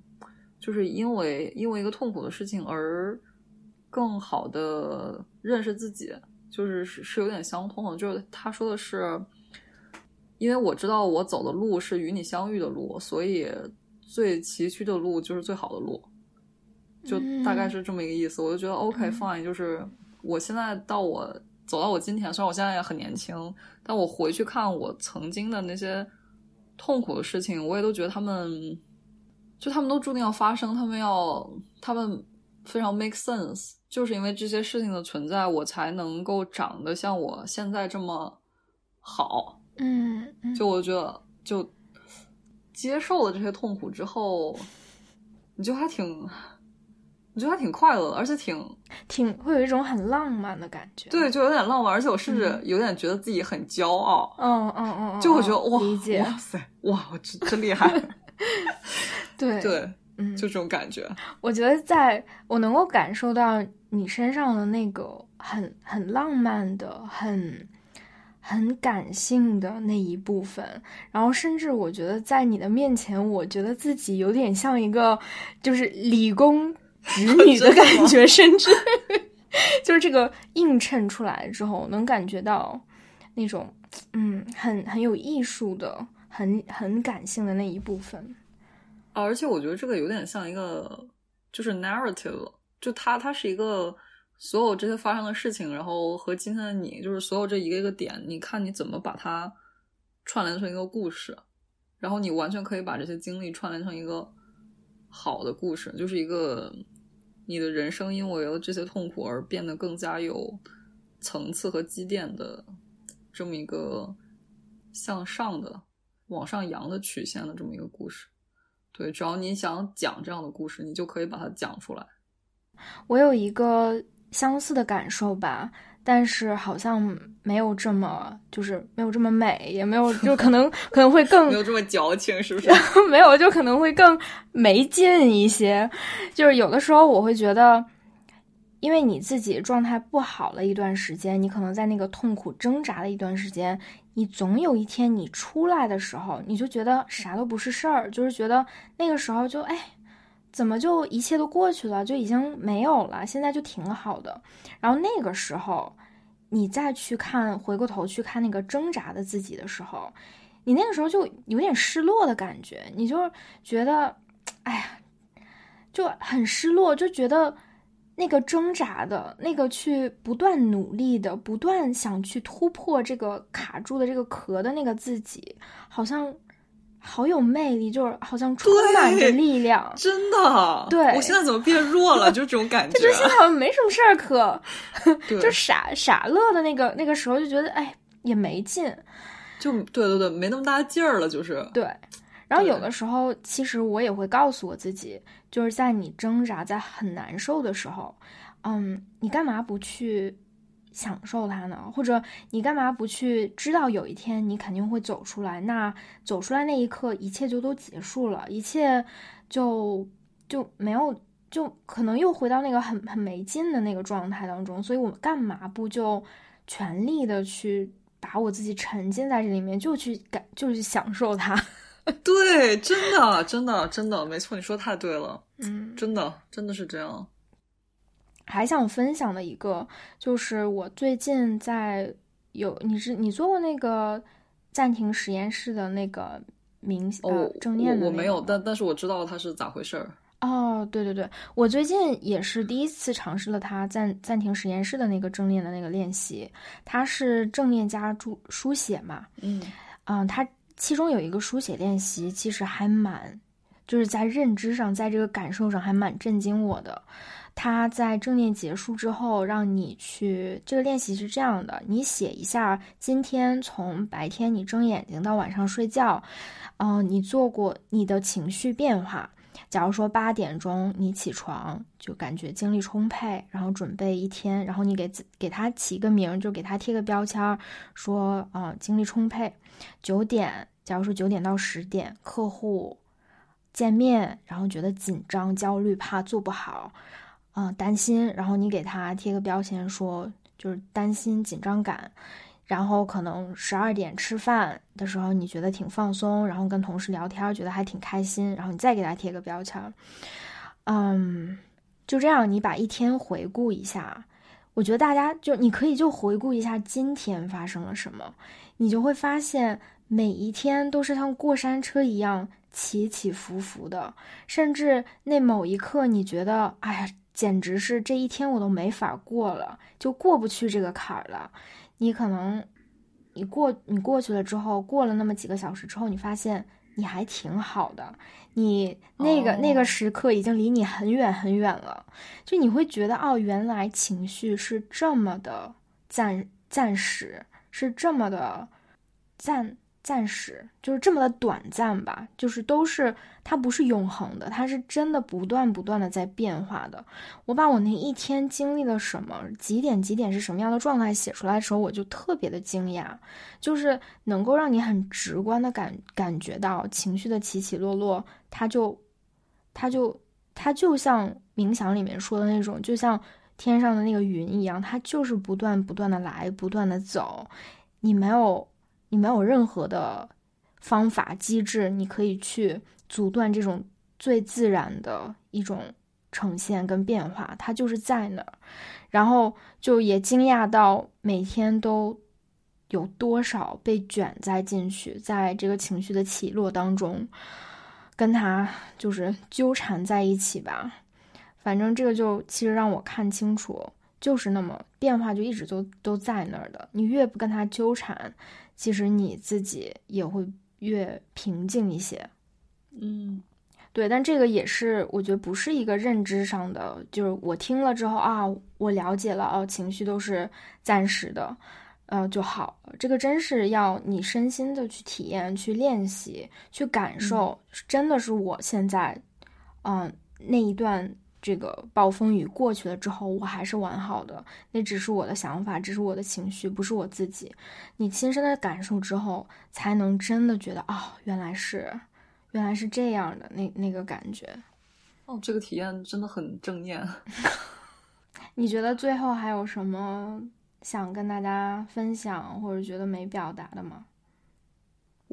就是因为因为一个痛苦的事情而更好的认识自己，就是是是有点相通的，就是他说的是，因为我知道我走的路是与你相遇的路，所以最崎岖的路就是最好的路。就大概是这么一个意思，我就觉得 OK fine，就是我现在到我走到我今天，虽然我现在也很年轻，但我回去看我曾经的那些痛苦的事情，我也都觉得他们，就他们都注定要发生，他们要，他们非常 make sense，就是因为这些事情的存在，我才能够长得像我现在这么好。嗯，就我觉得，就接受了这些痛苦之后，你就还挺。我觉得还挺快乐的，而且挺挺会有一种很浪漫的感觉。对，就有点浪漫，而且我甚至有点觉得自己很骄傲。嗯嗯嗯，就会觉得哇，哇塞，哇，我真真厉害。对对，嗯，就这种感觉。我觉得在我能够感受到你身上的那个很很浪漫的、很很感性的那一部分，然后甚至我觉得在你的面前，我觉得自己有点像一个就是理工。侄女的感觉，甚至 就是这个映衬出来之后，能感觉到那种嗯，很很有艺术的、很很感性的那一部分。而且我觉得这个有点像一个就是 narrative，就它它是一个所有这些发生的事情，然后和今天的你，就是所有这一个一个点，你看你怎么把它串联成一个故事，然后你完全可以把这些经历串联成一个好的故事，就是一个。你的人生因为了这些痛苦而变得更加有层次和积淀的这么一个向上的、往上扬的曲线的这么一个故事。对，只要你想讲这样的故事，你就可以把它讲出来。我有一个相似的感受吧。但是好像没有这么，就是没有这么美，也没有，就可能可能会更 没有这么矫情，是不是？没有，就可能会更没劲一些。就是有的时候我会觉得，因为你自己状态不好了一段时间，你可能在那个痛苦挣扎的一段时间，你总有一天你出来的时候，你就觉得啥都不是事儿，就是觉得那个时候就哎。怎么就一切都过去了，就已经没有了？现在就挺好的。然后那个时候，你再去看，回过头去看那个挣扎的自己的时候，你那个时候就有点失落的感觉。你就觉得，哎呀，就很失落，就觉得那个挣扎的、那个去不断努力的、不断想去突破这个卡住的这个壳的那个自己，好像。好有魅力，就是好像充满着力量，真的。对，我现在怎么变弱了？就这种感觉。就现在好像没什么事儿可，就傻傻乐的那个那个时候，就觉得哎也没劲，就对对对，没那么大劲儿了，就是对。然后有的时候，其实我也会告诉我自己，就是在你挣扎、在很难受的时候，嗯，你干嘛不去？享受它呢？或者你干嘛不去知道有一天你肯定会走出来？那走出来那一刻，一切就都结束了，一切就就没有，就可能又回到那个很很没劲的那个状态当中。所以我干嘛不就全力的去把我自己沉浸在这里面，就去感，就去享受它？对，真的，真的，真的，没错，你说太对了。嗯，真的，真的是这样。还想分享的一个，就是我最近在有你是你做过那个暂停实验室的那个冥呃正念的，我没有，但但是我知道它是咋回事儿。哦，对对对，我最近也是第一次尝试了它暂暂停实验室的那个正念的那个练习，它是正念加注书写嘛，嗯嗯，它其中有一个书写练习，其实还蛮就是在认知上，在这个感受上还蛮震惊我的。他在正念结束之后，让你去这个练习是这样的：你写一下今天从白天你睁眼睛到晚上睡觉，嗯，你做过你的情绪变化。假如说八点钟你起床，就感觉精力充沛，然后准备一天，然后你给给他起个名，就给他贴个标签，说啊精力充沛。九点，假如说九点到十点，客户见面，然后觉得紧张、焦虑，怕做不好。嗯担心，然后你给他贴个标签说就是担心紧张感，然后可能十二点吃饭的时候你觉得挺放松，然后跟同事聊天觉得还挺开心，然后你再给他贴个标签，嗯，就这样你把一天回顾一下。我觉得大家就你可以就回顾一下今天发生了什么，你就会发现每一天都是像过山车一样起起伏伏的，甚至那某一刻你觉得，哎呀，简直是这一天我都没法过了，就过不去这个坎儿了。你可能你过你过去了之后，过了那么几个小时之后，你发现。你还挺好的，你那个那个时刻已经离你很远很远了，就你会觉得哦，原来情绪是这么的暂暂时，是这么的暂。暂时就是这么的短暂吧，就是都是它不是永恒的，它是真的不断不断的在变化的。我把我那一天经历了什么，几点几点是什么样的状态写出来的时候，我就特别的惊讶，就是能够让你很直观的感感觉到情绪的起起落落，它就，它就它就像冥想里面说的那种，就像天上的那个云一样，它就是不断不断的来，不断的走，你没有。你没有任何的方法机制，你可以去阻断这种最自然的一种呈现跟变化，它就是在那儿。然后就也惊讶到每天都有多少被卷在进去，在这个情绪的起落当中，跟他就是纠缠在一起吧。反正这个就其实让我看清楚，就是那么变化就一直都都在那儿的。你越不跟他纠缠。其实你自己也会越平静一些，嗯，对，但这个也是我觉得不是一个认知上的，就是我听了之后啊，我了解了哦，情绪都是暂时的，呃就好了。这个真是要你身心的去体验、去练习、去感受，真的是我现在，嗯，那一段。这个暴风雨过去了之后，我还是完好的。那只是我的想法，只是我的情绪，不是我自己。你亲身的感受之后，才能真的觉得，哦，原来是，原来是这样的。那那个感觉，哦，这个体验真的很正念。你觉得最后还有什么想跟大家分享，或者觉得没表达的吗？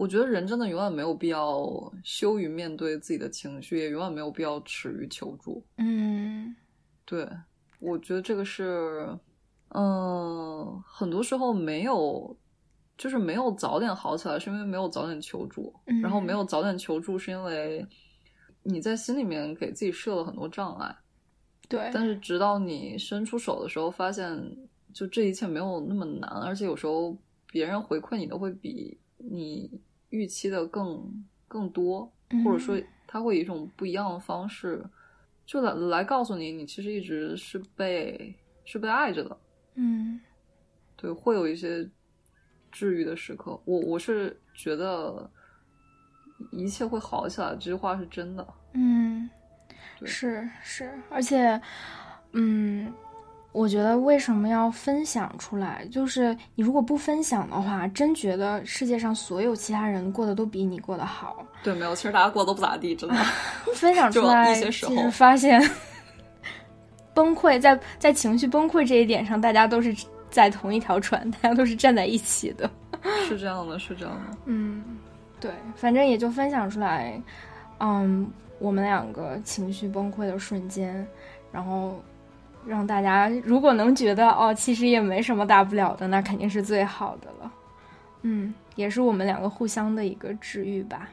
我觉得人真的永远没有必要羞于面对自己的情绪，也永远没有必要耻于求助。嗯，对，我觉得这个是，嗯，很多时候没有，就是没有早点好起来，是因为没有早点求助。然后没有早点求助，是因为你在心里面给自己设了很多障碍。对，但是直到你伸出手的时候，发现就这一切没有那么难，而且有时候别人回馈你的会比你。预期的更更多，或者说他会以一种不一样的方式，就来来告诉你，你其实一直是被是被爱着的。嗯，对，会有一些治愈的时刻。我我是觉得一切会好起来，这句话是真的。嗯，是是，而且，嗯。我觉得为什么要分享出来？就是你如果不分享的话，真觉得世界上所有其他人过得都比你过得好。对，没有，其实大家过得都不咋地，真的。分享出来，其实发现崩溃，在在情绪崩溃这一点上，大家都是在同一条船，大家都是站在一起的。是这样的，是这样的。嗯，对，反正也就分享出来，嗯，我们两个情绪崩溃的瞬间，然后。让大家如果能觉得哦，其实也没什么大不了的，那肯定是最好的了。嗯，也是我们两个互相的一个治愈吧。